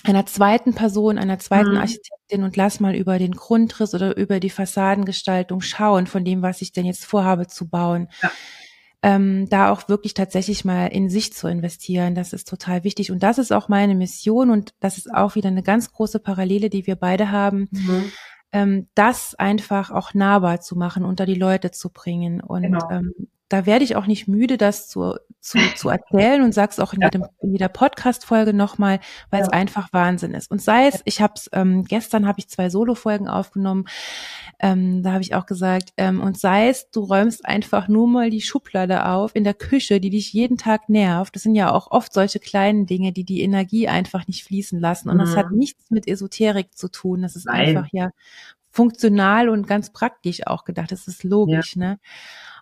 einer zweiten Person, einer zweiten mhm. Architektin und lass mal über den Grundriss oder über die Fassadengestaltung schauen von dem, was ich denn jetzt vorhabe zu bauen. Ja. Ähm, da auch wirklich tatsächlich mal in sich zu investieren, das ist total wichtig. Und das ist auch meine Mission und das ist auch wieder eine ganz große Parallele, die wir beide haben. Mhm. Ähm, das einfach auch nahbar zu machen, unter die Leute zu bringen. Und genau. ähm, da werde ich auch nicht müde, das zu, zu, zu erzählen und sag's auch in, jedem, in jeder Podcast-Folge nochmal, weil ja. es einfach Wahnsinn ist. Und sei es, ich habe es, ähm, gestern habe ich zwei Solo-Folgen aufgenommen, ähm, da habe ich auch gesagt, ähm, und sei es, du räumst einfach nur mal die Schublade auf in der Küche, die dich jeden Tag nervt. Das sind ja auch oft solche kleinen Dinge, die die Energie einfach nicht fließen lassen. Und mhm. das hat mhm. nichts mit Esoterik zu tun. Das ist Nein. einfach ja funktional und ganz praktisch auch gedacht. Das ist logisch, ja. ne?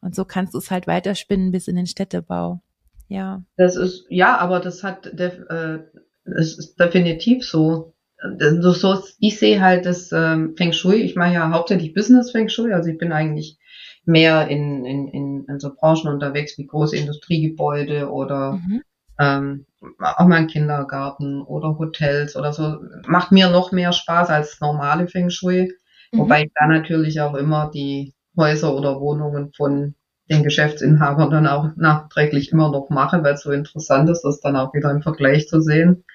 Und so kannst du es halt weiterspinnen bis in den Städtebau. Ja. Das ist, ja, aber das hat, def, äh, das ist definitiv so. So, so ich sehe halt das ähm, Feng Shui, ich mache ja hauptsächlich Business Feng Shui, also ich bin eigentlich mehr in, in, in, in so Branchen unterwegs wie große Industriegebäude oder mhm. ähm, auch mal ein Kindergarten oder Hotels oder so. Macht mir noch mehr Spaß als normale Feng Shui. Mhm. Wobei ich da natürlich auch immer die Häuser oder Wohnungen von den Geschäftsinhabern dann auch nachträglich immer noch mache, weil es so interessant ist, das dann auch wieder im Vergleich zu sehen.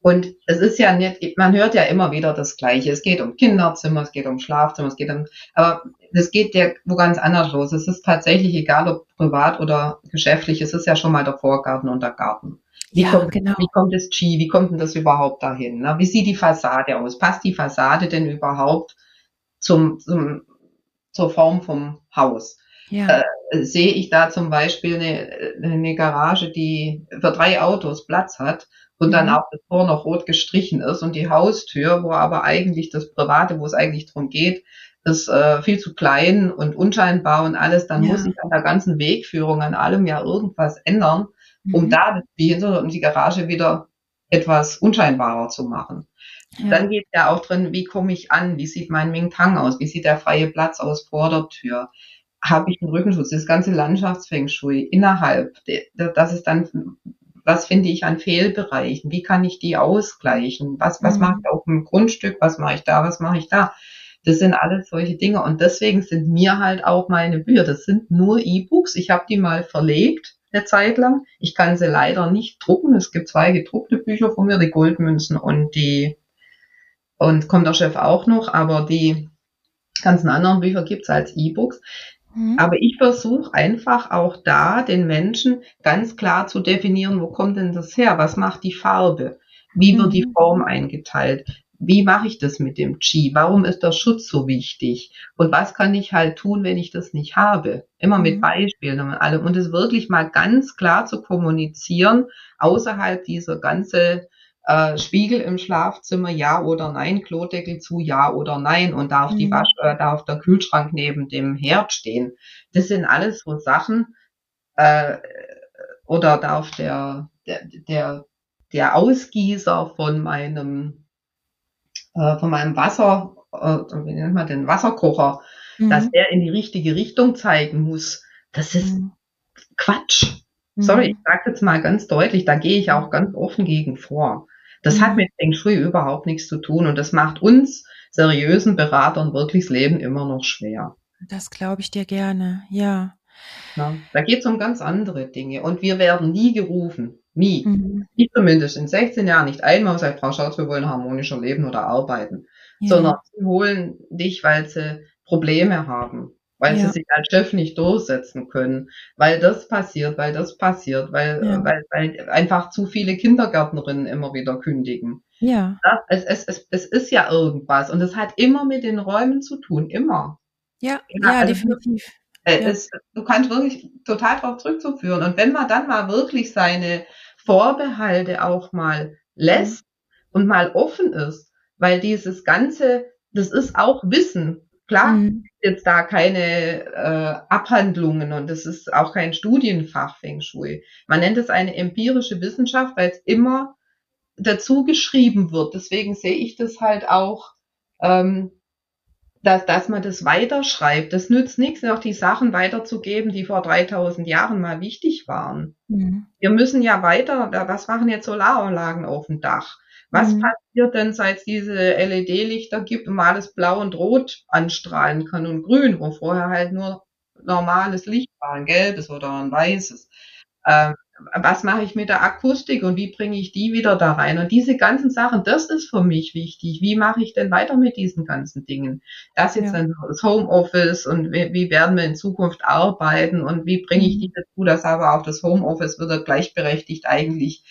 Und es ist ja nicht, man hört ja immer wieder das Gleiche. Es geht um Kinderzimmer, es geht um Schlafzimmer, es geht um, aber es geht ja wo ganz anders los. Es ist tatsächlich egal, ob privat oder geschäftlich, es ist ja schon mal der Vorgarten und der Garten. Wie, ja, kommt, genau. wie kommt das G, wie kommt denn das überhaupt dahin? Ne? Wie sieht die Fassade aus? Passt die Fassade denn überhaupt zum, zum zur Form vom Haus. Ja. Äh, sehe ich da zum Beispiel eine, eine Garage, die für drei Autos Platz hat und mhm. dann auch das Tor noch rot gestrichen ist und die Haustür, wo aber eigentlich das Private, wo es eigentlich drum geht, ist äh, viel zu klein und unscheinbar und alles, dann ja. muss ich an der ganzen Wegführung, an allem ja irgendwas ändern, um mhm. da das Hinter und die Garage wieder etwas unscheinbarer zu machen. Ja. Dann geht ja auch drin, wie komme ich an, wie sieht mein Ming Tang aus, wie sieht der freie Platz aus vor der Tür, habe ich einen Rückenschutz, das ganze Landschaftsfeng Shui innerhalb, das ist dann, was finde ich an Fehlbereichen, wie kann ich die ausgleichen, was, was mhm. mache ich auf dem Grundstück, was mache ich da, was mache ich da. Das sind alles solche Dinge und deswegen sind mir halt auch meine Bücher, das sind nur E-Books. Ich habe die mal verlegt eine Zeit lang. Ich kann sie leider nicht drucken. Es gibt zwei gedruckte Bücher von mir, die Goldmünzen und die und kommt der Chef auch noch, aber die ganzen anderen Bücher gibt's als E-Books. Mhm. Aber ich versuche einfach auch da den Menschen ganz klar zu definieren, wo kommt denn das her? Was macht die Farbe? Wie wird mhm. die Form eingeteilt? Wie mache ich das mit dem Qi? Warum ist der Schutz so wichtig? Und was kann ich halt tun, wenn ich das nicht habe? Immer mit mhm. Beispielen und allem. Und es wirklich mal ganz klar zu kommunizieren, außerhalb dieser ganze äh, Spiegel im Schlafzimmer, ja oder nein, Klodeckel zu, ja oder nein, und darf mhm. die Wasch, äh, darf der Kühlschrank neben dem Herd stehen. Das sind alles so Sachen, äh, oder darf der, der, der, der Ausgießer von meinem, äh, von meinem Wasser, äh, wie nennt man den Wasserkocher, mhm. dass der in die richtige Richtung zeigen muss. Das ist mhm. Quatsch. Sorry, mhm. ich sage jetzt mal ganz deutlich, da gehe ich auch ganz offen gegen vor. Das mhm. hat mit Feng Shui überhaupt nichts zu tun und das macht uns seriösen Beratern wirklich das Leben immer noch schwer. Das glaube ich dir gerne, ja. ja da geht es um ganz andere Dinge und wir werden nie gerufen, nie. Mhm. Ich zumindest in 16 Jahren nicht einmal seit Frau Schautz, wir wollen harmonischer leben oder arbeiten, ja. sondern sie holen dich, weil sie Probleme haben weil ja. sie sich als Chef nicht durchsetzen können, weil das passiert, weil das passiert, weil, ja. weil, weil einfach zu viele Kindergärtnerinnen immer wieder kündigen. Ja. ja es, es, es, es ist ja irgendwas und es hat immer mit den Räumen zu tun, immer. Ja, ja, also, definitiv. Äh, es, du kannst wirklich total darauf zurückzuführen. Und wenn man dann mal wirklich seine Vorbehalte auch mal lässt mhm. und mal offen ist, weil dieses Ganze, das ist auch Wissen. Klar, mhm. Jetzt da keine äh, Abhandlungen und das ist auch kein Studienfach Feng Shui. Man nennt es eine empirische Wissenschaft, weil es immer dazu geschrieben wird. Deswegen sehe ich das halt auch, ähm, dass, dass man das weiterschreibt. Das nützt nichts, noch die Sachen weiterzugeben, die vor 3000 Jahren mal wichtig waren. Mhm. Wir müssen ja weiter, was machen jetzt Solaranlagen auf dem Dach? Was mhm. passiert denn, seit es diese LED-Lichter gibt und mal alles blau und rot anstrahlen kann und grün, wo vorher halt nur normales Licht war, ein gelbes oder ein weißes. Ähm, was mache ich mit der Akustik und wie bringe ich die wieder da rein? Und diese ganzen Sachen, das ist für mich wichtig. Wie mache ich denn weiter mit diesen ganzen Dingen? Das jetzt ja. dann das Homeoffice und wie, wie, werden wir in Zukunft arbeiten und wie bringe ich mhm. die dazu, dass aber auch das Homeoffice wieder gleichberechtigt eigentlich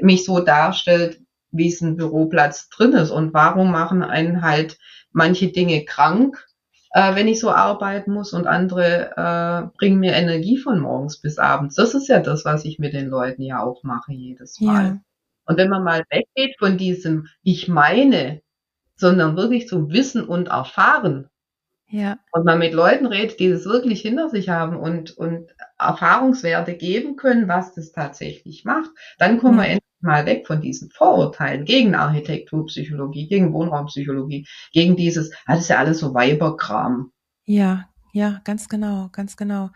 mich so darstellt, wie es ein Büroplatz drin ist und warum machen einen halt manche Dinge krank, äh, wenn ich so arbeiten muss und andere äh, bringen mir Energie von morgens bis abends. Das ist ja das, was ich mit den Leuten ja auch mache jedes Mal. Ja. Und wenn man mal weggeht von diesem Ich meine, sondern wirklich zum Wissen und Erfahren, ja. Und man mit Leuten redet, die das wirklich hinter sich haben und, und Erfahrungswerte geben können, was das tatsächlich macht, dann kommen ja. wir mal weg von diesen Vorurteilen gegen Architekturpsychologie, gegen Wohnraumpsychologie, gegen dieses, ah, das ist ja alles so Weiberkram. Ja, ja, ganz genau, ganz genau.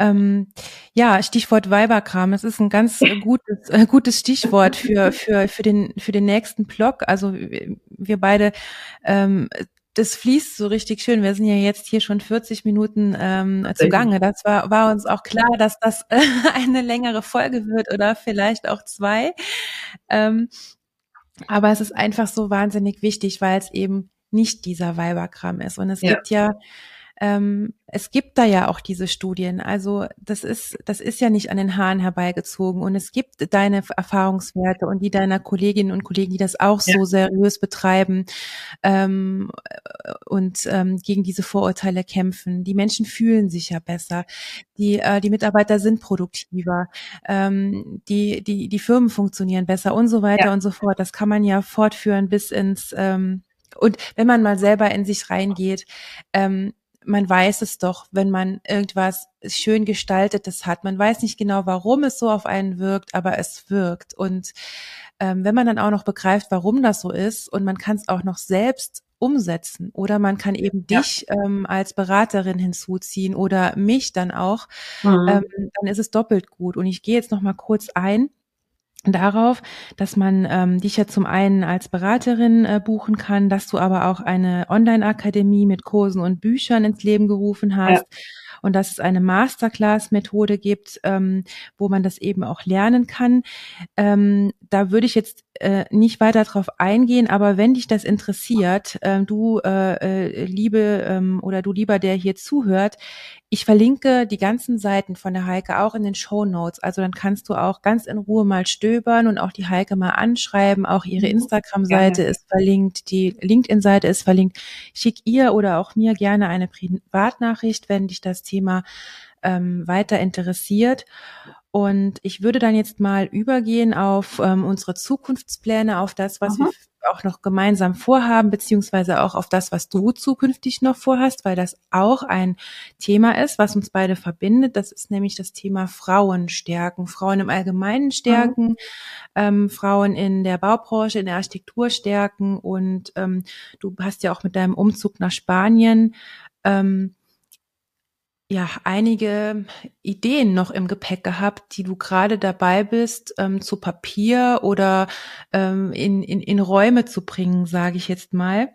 Ähm, ja, Stichwort Weiberkram. Es ist ein ganz gutes, äh, gutes Stichwort für für für den für den nächsten Blog. Also wir beide ähm, das fließt so richtig schön. Wir sind ja jetzt hier schon 40 Minuten ähm, zugange. Das war, war uns auch klar, dass das äh, eine längere Folge wird oder vielleicht auch zwei. Ähm, aber es ist einfach so wahnsinnig wichtig, weil es eben nicht dieser Weiberkram ist. Und es ja. gibt ja ähm, es gibt da ja auch diese Studien. Also das ist, das ist ja nicht an den Haaren herbeigezogen. Und es gibt deine Erfahrungswerte und die deiner Kolleginnen und Kollegen, die das auch ja. so seriös betreiben. Ähm, und ähm, gegen diese Vorurteile kämpfen. Die Menschen fühlen sich ja besser. Die, äh, die Mitarbeiter sind produktiver. Ähm, die, die, die Firmen funktionieren besser und so weiter ja. und so fort. Das kann man ja fortführen bis ins ähm, und wenn man mal selber in sich reingeht, ähm, man weiß es doch, wenn man irgendwas schön gestaltetes hat. Man weiß nicht genau, warum es so auf einen wirkt, aber es wirkt. Und ähm, wenn man dann auch noch begreift, warum das so ist und man kann es auch noch selbst umsetzen oder man kann eben ja. dich ähm, als Beraterin hinzuziehen oder mich dann auch, mhm. ähm, dann ist es doppelt gut. Und ich gehe jetzt noch mal kurz ein darauf, dass man ähm, dich ja zum einen als Beraterin äh, buchen kann, dass du aber auch eine Online-Akademie mit Kursen und Büchern ins Leben gerufen hast. Ja. Und dass es eine Masterclass-Methode gibt, ähm, wo man das eben auch lernen kann. Ähm, da würde ich jetzt äh, nicht weiter drauf eingehen, aber wenn dich das interessiert, äh, du äh, äh, liebe ähm, oder du lieber, der hier zuhört, ich verlinke die ganzen Seiten von der Heike auch in den Show Notes. Also dann kannst du auch ganz in Ruhe mal stöbern und auch die Heike mal anschreiben. Auch ihre mhm. Instagram-Seite ist verlinkt, die LinkedIn-Seite ist verlinkt. Schick ihr oder auch mir gerne eine Privatnachricht, wenn dich das Thema ähm, weiter interessiert. Und ich würde dann jetzt mal übergehen auf ähm, unsere Zukunftspläne, auf das, was Aha. wir auch noch gemeinsam vorhaben, beziehungsweise auch auf das, was du zukünftig noch vorhast, weil das auch ein Thema ist, was uns beide verbindet. Das ist nämlich das Thema Frauen stärken, Frauen im Allgemeinen stärken, mhm. ähm, Frauen in der Baubranche, in der Architektur stärken. Und ähm, du hast ja auch mit deinem Umzug nach Spanien ähm, ja einige Ideen noch im Gepäck gehabt, die du gerade dabei bist, ähm, zu Papier oder ähm, in, in, in Räume zu bringen, sage ich jetzt mal.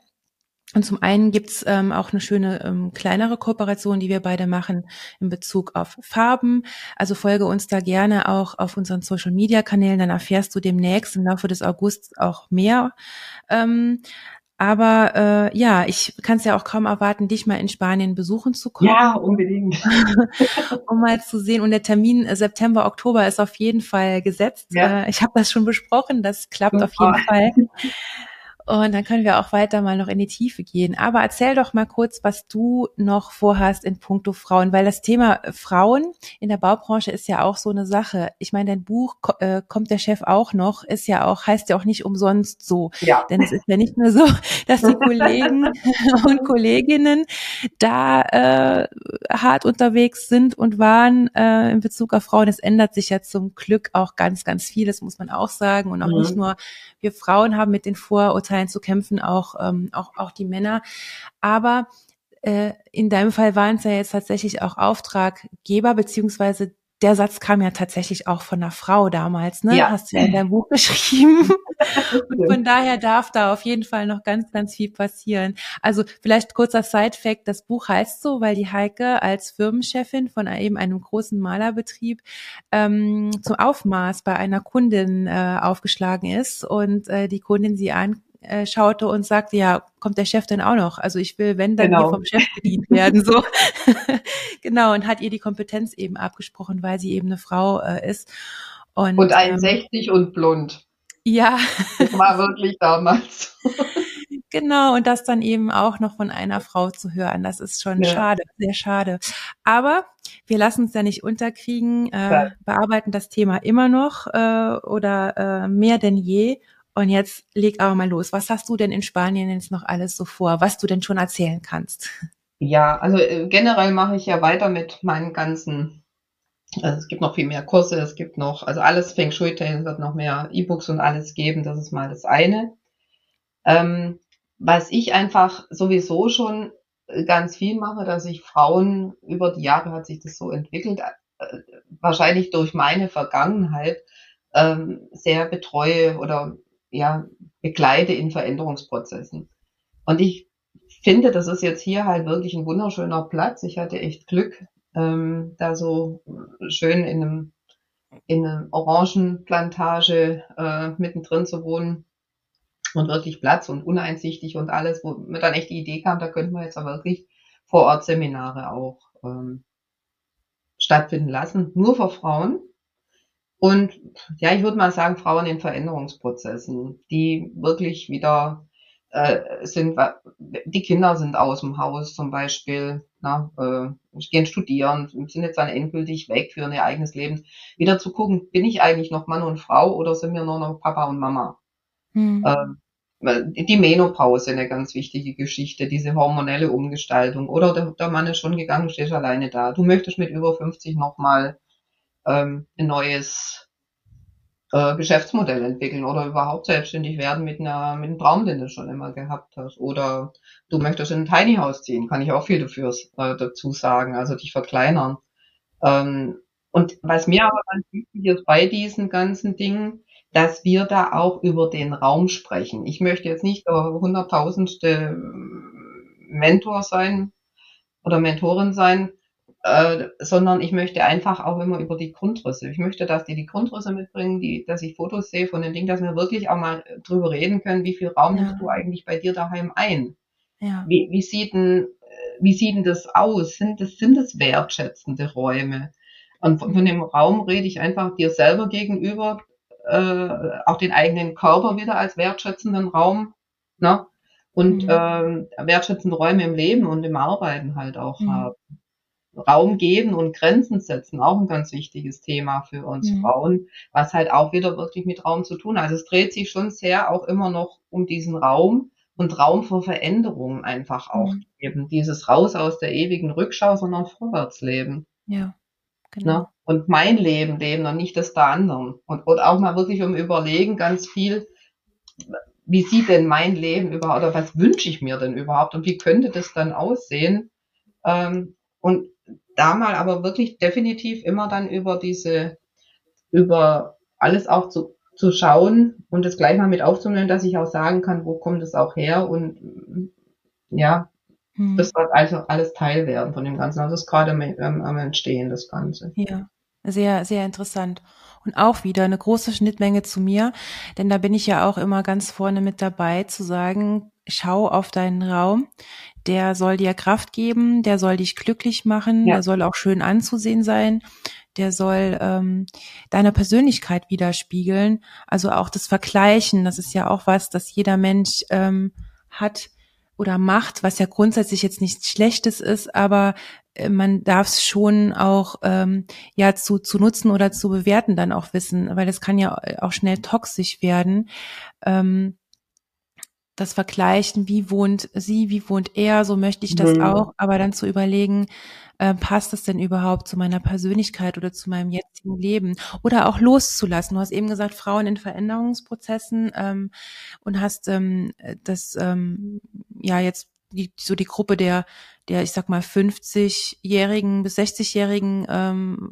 Und zum einen gibt's ähm, auch eine schöne ähm, kleinere Kooperation, die wir beide machen in Bezug auf Farben. Also folge uns da gerne auch auf unseren Social-Media-Kanälen, dann erfährst du demnächst im Laufe des Augusts auch mehr. Ähm, aber äh, ja, ich kann es ja auch kaum erwarten, dich mal in Spanien besuchen zu kommen. Ja, unbedingt. um mal zu sehen. Und der Termin äh, September, Oktober ist auf jeden Fall gesetzt. Ja. Äh, ich habe das schon besprochen, das klappt Super. auf jeden Fall. Und dann können wir auch weiter mal noch in die Tiefe gehen. Aber erzähl doch mal kurz, was du noch vorhast in puncto Frauen, weil das Thema Frauen in der Baubranche ist ja auch so eine Sache. Ich meine, dein Buch äh, kommt der Chef auch noch, ist ja auch, heißt ja auch nicht umsonst so. Ja. Denn es ist ja nicht nur so, dass die Kollegen und Kolleginnen da äh, hart unterwegs sind und waren äh, in Bezug auf Frauen. Es ändert sich ja zum Glück auch ganz, ganz vieles, muss man auch sagen. Und auch mhm. nicht nur wir Frauen haben mit den Vorurteilen zu kämpfen, auch, ähm, auch, auch die Männer. Aber äh, in deinem Fall waren es ja jetzt tatsächlich auch Auftraggeber, beziehungsweise der Satz kam ja tatsächlich auch von einer Frau damals, ne? Ja. Hast du ja in deinem Buch geschrieben. Und von daher darf da auf jeden Fall noch ganz, ganz viel passieren. Also vielleicht kurzer Side-Fact, das Buch heißt so, weil die Heike als Firmenchefin von eben einem großen Malerbetrieb ähm, zum Aufmaß bei einer Kundin äh, aufgeschlagen ist und äh, die Kundin sie an äh, schaute und sagte, ja, kommt der Chef denn auch noch? Also ich will, wenn, dann genau. hier vom Chef bedient werden, so. genau, und hat ihr die Kompetenz eben abgesprochen, weil sie eben eine Frau äh, ist. Und, und 1,60 ähm, und blond. Ja. Das war wirklich damals. Genau, und das dann eben auch noch von einer Frau zu hören, das ist schon ja. schade, sehr schade. Aber wir lassen uns ja nicht unterkriegen, äh, bearbeiten das Thema immer noch äh, oder äh, mehr denn je und jetzt leg aber mal los. Was hast du denn in Spanien jetzt noch alles so vor, was du denn schon erzählen kannst? Ja, also äh, generell mache ich ja weiter mit meinen ganzen, also es gibt noch viel mehr Kurse, es gibt noch, also alles Feng Shui Tales wird noch mehr E-Books und alles geben, das ist mal das eine. Ähm, was ich einfach sowieso schon ganz viel mache, dass ich Frauen über die Jahre hat sich das so entwickelt, äh, wahrscheinlich durch meine Vergangenheit ähm, sehr betreue oder ja, begleite in Veränderungsprozessen. Und ich finde, das ist jetzt hier halt wirklich ein wunderschöner Platz. Ich hatte echt Glück, ähm, da so schön in einem, in einer Orangenplantage äh, mittendrin zu wohnen und wirklich Platz und uneinsichtig und alles, wo mir dann echt die Idee kam, da könnten wir jetzt aber wirklich vor Ort Seminare auch ähm, stattfinden lassen, nur für Frauen. Und ja, ich würde mal sagen, Frauen in Veränderungsprozessen, die wirklich wieder äh, sind, die Kinder sind aus dem Haus zum Beispiel, na, äh, gehen studieren, sind jetzt dann endgültig weg für ihr eigenes Leben. Wieder zu gucken, bin ich eigentlich noch Mann und Frau oder sind wir nur noch Papa und Mama? Mhm. Ähm, die Menopause eine ganz wichtige Geschichte, diese hormonelle Umgestaltung. Oder der, der Mann ist schon gegangen, stehst alleine da. Du möchtest mit über 50 nochmal ähm, ein neues äh, Geschäftsmodell entwickeln oder überhaupt selbstständig werden mit einer mit einem Traum, den du schon immer gehabt hast. Oder du möchtest in ein Tiny House ziehen, kann ich auch viel dafür äh, dazu sagen, also dich verkleinern. Ähm, und was mir aber ganz wichtig ist bei diesen ganzen Dingen, dass wir da auch über den Raum sprechen. Ich möchte jetzt nicht der hunderttausendste Mentor sein oder Mentorin sein, äh, sondern ich möchte einfach auch immer über die Grundrisse. Ich möchte, dass die die Grundrisse mitbringen, die, dass ich Fotos sehe von den Dingen, dass wir wirklich auch mal drüber reden können, wie viel Raum ja. nimmst du eigentlich bei dir daheim ein? Ja. Wie, wie sieht denn, wie sieht denn das aus? Sind das, sind das wertschätzende Räume? Und von, von dem Raum rede ich einfach dir selber gegenüber, äh, auch den eigenen Körper wieder als wertschätzenden Raum, ne? Und mhm. äh, wertschätzende Räume im Leben und im Arbeiten halt auch mhm. haben. Raum geben und Grenzen setzen, auch ein ganz wichtiges Thema für uns mhm. Frauen, was halt auch wieder wirklich mit Raum zu tun hat. Also es dreht sich schon sehr auch immer noch um diesen Raum und Raum für Veränderungen einfach auch mhm. eben dieses raus aus der ewigen Rückschau, sondern vorwärts leben. Ja, genau. Ne? Und mein Leben leben und nicht das der anderen. Und, und auch mal wirklich um überlegen ganz viel, wie sieht denn mein Leben überhaupt, oder was wünsche ich mir denn überhaupt und wie könnte das dann aussehen? Ähm, und da mal aber wirklich definitiv immer dann über diese, über alles auch zu, zu schauen und das gleich mal mit aufzunehmen, dass ich auch sagen kann, wo kommt es auch her und ja, hm. das wird also alles Teil werden von dem Ganzen. Also das ist gerade am, am Entstehen, das Ganze. Ja, sehr, sehr interessant. Und auch wieder eine große Schnittmenge zu mir, denn da bin ich ja auch immer ganz vorne mit dabei zu sagen, schau auf deinen Raum, der soll dir Kraft geben, der soll dich glücklich machen, ja. der soll auch schön anzusehen sein, der soll ähm, deine Persönlichkeit widerspiegeln. Also auch das Vergleichen, das ist ja auch was, das jeder Mensch ähm, hat oder macht, was ja grundsätzlich jetzt nichts Schlechtes ist, aber äh, man darf es schon auch ähm, ja zu, zu nutzen oder zu bewerten dann auch wissen, weil es kann ja auch schnell toxisch werden. Ähm, das Vergleichen, wie wohnt sie, wie wohnt er, so möchte ich das mhm. auch, aber dann zu überlegen, äh, passt das denn überhaupt zu meiner Persönlichkeit oder zu meinem jetzigen Leben? Oder auch loszulassen. Du hast eben gesagt, Frauen in Veränderungsprozessen ähm, und hast ähm, das ähm, ja jetzt die, so die Gruppe der, der, ich sag mal, 50-Jährigen bis 60-Jährigen ähm,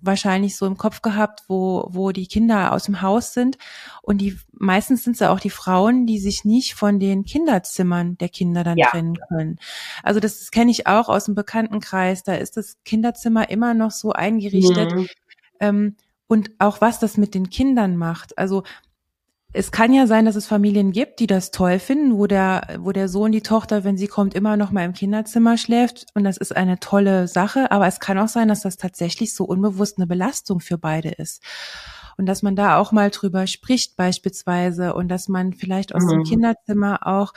wahrscheinlich so im Kopf gehabt, wo, wo die Kinder aus dem Haus sind. Und die meistens sind es ja auch die Frauen, die sich nicht von den Kinderzimmern der Kinder dann ja. trennen können. Also das, das kenne ich auch aus dem Bekanntenkreis. Da ist das Kinderzimmer immer noch so eingerichtet. Mhm. Ähm, und auch was das mit den Kindern macht. Also es kann ja sein, dass es Familien gibt, die das toll finden, wo der, wo der Sohn, die Tochter, wenn sie kommt, immer noch mal im Kinderzimmer schläft. Und das ist eine tolle Sache. Aber es kann auch sein, dass das tatsächlich so unbewusst eine Belastung für beide ist. Und dass man da auch mal drüber spricht, beispielsweise. Und dass man vielleicht aus mhm. dem Kinderzimmer auch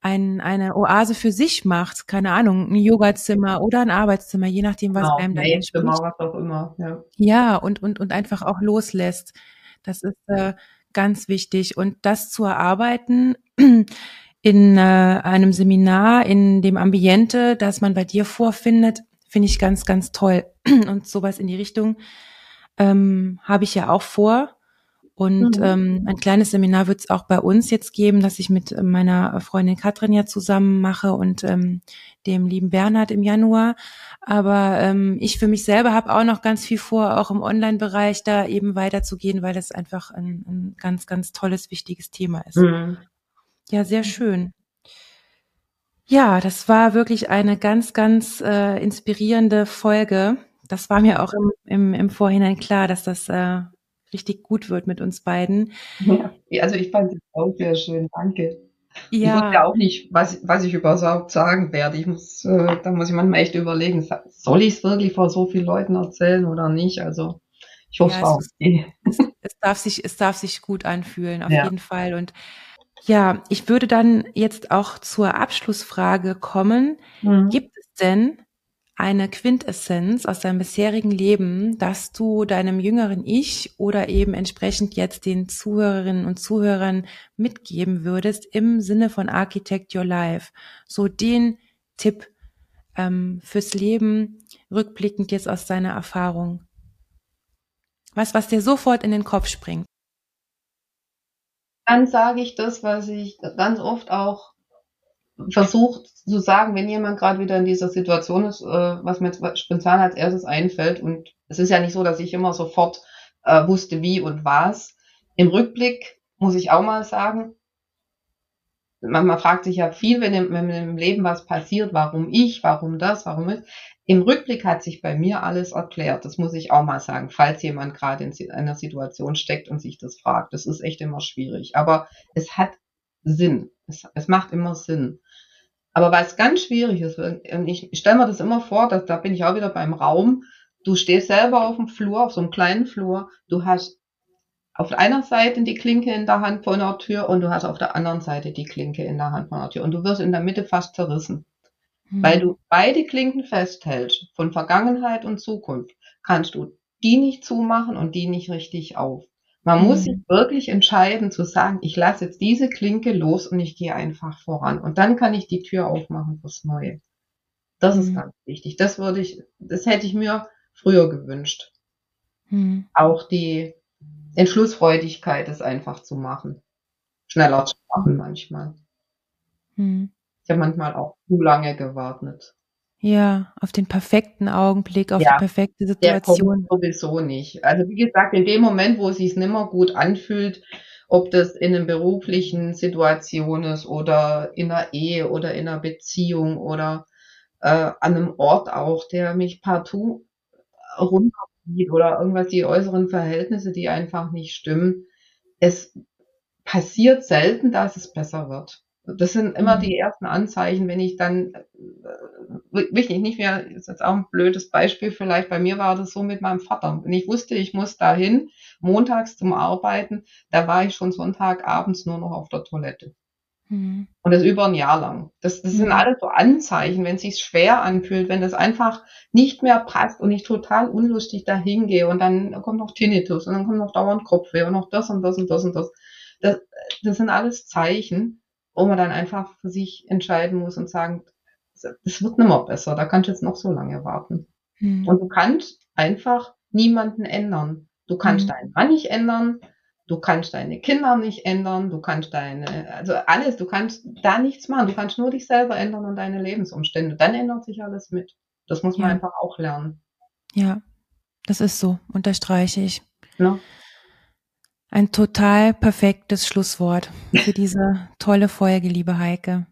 ein, eine Oase für sich macht. Keine Ahnung, ein Yogazimmer oder ein Arbeitszimmer, je nachdem, was genau, einem da entspricht. was auch immer, ja. Ja, und, und, und einfach auch loslässt. Das ist, äh, ganz wichtig. Und das zu erarbeiten in äh, einem Seminar, in dem Ambiente, das man bei dir vorfindet, finde ich ganz, ganz toll. Und sowas in die Richtung ähm, habe ich ja auch vor. Und mhm. ähm, ein kleines Seminar wird es auch bei uns jetzt geben, das ich mit meiner Freundin Katrin ja zusammen mache und ähm, dem lieben Bernhard im Januar. Aber ähm, ich für mich selber habe auch noch ganz viel vor, auch im Online-Bereich da eben weiterzugehen, weil das einfach ein, ein ganz, ganz tolles, wichtiges Thema ist. Mhm. Ja, sehr schön. Ja, das war wirklich eine ganz, ganz äh, inspirierende Folge. Das war mir auch im, im, im Vorhinein klar, dass das äh, richtig gut wird mit uns beiden. Ja, also ich fand es auch sehr schön. Danke. Ja. Ich wusste ja auch nicht, was, was ich überhaupt sagen werde. Ich muss, äh, da muss ich manchmal echt überlegen, soll ich es wirklich vor so vielen Leuten erzählen oder nicht? Also ich hoffe ja, es auch. Es, es, darf sich, es darf sich gut anfühlen, auf ja. jeden Fall. Und Ja, ich würde dann jetzt auch zur Abschlussfrage kommen. Mhm. Gibt es denn eine Quintessenz aus deinem bisherigen Leben, dass du deinem jüngeren Ich oder eben entsprechend jetzt den Zuhörerinnen und Zuhörern mitgeben würdest im Sinne von Architect Your Life? So den Tipp ähm, fürs Leben, rückblickend jetzt aus deiner Erfahrung. Was, was dir sofort in den Kopf springt. Dann sage ich das, was ich ganz oft auch versucht zu sagen, wenn jemand gerade wieder in dieser Situation ist, äh, was mir jetzt spontan als erstes einfällt. Und es ist ja nicht so, dass ich immer sofort äh, wusste, wie und was. Im Rückblick muss ich auch mal sagen, man, man fragt sich ja viel, wenn im, wenn im Leben was passiert, warum ich, warum das, warum ist. Im Rückblick hat sich bei mir alles erklärt. Das muss ich auch mal sagen, falls jemand gerade in einer Situation steckt und sich das fragt. Das ist echt immer schwierig. Aber es hat Sinn. Es, es macht immer Sinn. Aber was ganz schwierig ist, ich stelle mir das immer vor, dass, da bin ich auch wieder beim Raum, du stehst selber auf dem Flur, auf so einem kleinen Flur, du hast auf einer Seite die Klinke in der Hand von der Tür und du hast auf der anderen Seite die Klinke in der Hand von der Tür und du wirst in der Mitte fast zerrissen. Hm. Weil du beide Klinken festhältst, von Vergangenheit und Zukunft, kannst du die nicht zumachen und die nicht richtig auf. Man mhm. muss sich wirklich entscheiden zu sagen, ich lasse jetzt diese Klinke los und ich gehe einfach voran. Und dann kann ich die Tür aufmachen fürs Neue. Das mhm. ist ganz wichtig. Das würde ich, das hätte ich mir früher gewünscht. Mhm. Auch die Entschlussfreudigkeit, es einfach zu machen. Schneller zu machen manchmal. Mhm. Ich habe manchmal auch zu lange gewartet. Ja, auf den perfekten Augenblick, auf ja, die perfekte Situation. Der kommt sowieso nicht. Also wie gesagt, in dem Moment, wo es sich nimmer gut anfühlt, ob das in einer beruflichen Situation ist oder in einer Ehe oder in einer Beziehung oder äh, an einem Ort auch, der mich partout runterzieht oder irgendwas, die äußeren Verhältnisse, die einfach nicht stimmen. Es passiert selten, dass es besser wird. Das sind immer mhm. die ersten Anzeichen, wenn ich dann, äh, wirklich nicht mehr, ist jetzt auch ein blödes Beispiel vielleicht, bei mir war das so mit meinem Vater. Wenn ich wusste, ich muss dahin, montags zum Arbeiten, da war ich schon Sonntagabends nur noch auf der Toilette. Mhm. Und das über ein Jahr lang. Das, das sind mhm. alles so Anzeichen, wenn es sich schwer anfühlt, wenn das einfach nicht mehr passt und ich total unlustig dahin gehe und dann kommt noch Tinnitus und dann kommt noch dauernd Kopfweh und noch das und das und das und das. Das, das sind alles Zeichen wo man dann einfach für sich entscheiden muss und sagen, es wird nicht mehr besser, da kannst du jetzt noch so lange warten. Mhm. Und du kannst einfach niemanden ändern. Du kannst mhm. deinen Mann nicht ändern, du kannst deine Kinder nicht ändern, du kannst deine, also alles, du kannst da nichts machen. Du kannst nur dich selber ändern und deine Lebensumstände. Dann ändert sich alles mit. Das muss man ja. einfach auch lernen. Ja, das ist so, unterstreiche ich. Ja. Ein total perfektes Schlusswort für diese tolle Folge, liebe Heike.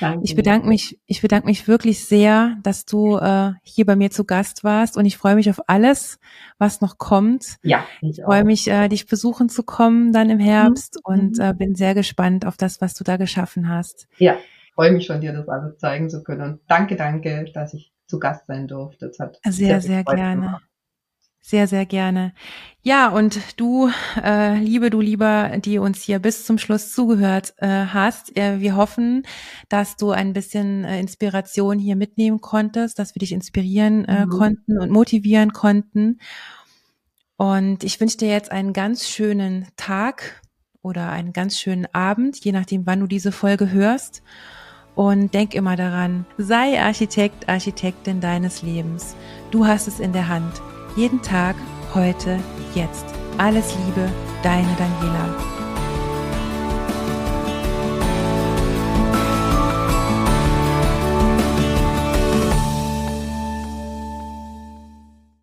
Danke. Ich bedanke mich, ich bedanke mich wirklich sehr, dass du äh, hier bei mir zu Gast warst und ich freue mich auf alles, was noch kommt. Ja, ich, ich freue mich, äh, dich besuchen zu kommen dann im Herbst mhm. und äh, bin sehr gespannt auf das, was du da geschaffen hast. Ja, freue mich schon, dir das alles zeigen zu können und danke, danke, dass ich zu Gast sein durfte. Das hat sehr, sehr, sehr gerne. Gemacht. Sehr, sehr gerne. Ja, und du, äh, liebe du lieber, die uns hier bis zum Schluss zugehört äh, hast, äh, wir hoffen, dass du ein bisschen äh, Inspiration hier mitnehmen konntest, dass wir dich inspirieren äh, mhm. konnten und motivieren konnten. Und ich wünsche dir jetzt einen ganz schönen Tag oder einen ganz schönen Abend, je nachdem, wann du diese Folge hörst. Und denk immer daran, sei Architekt, Architektin deines Lebens. Du hast es in der Hand. Jeden Tag, heute, jetzt. Alles Liebe, deine Daniela.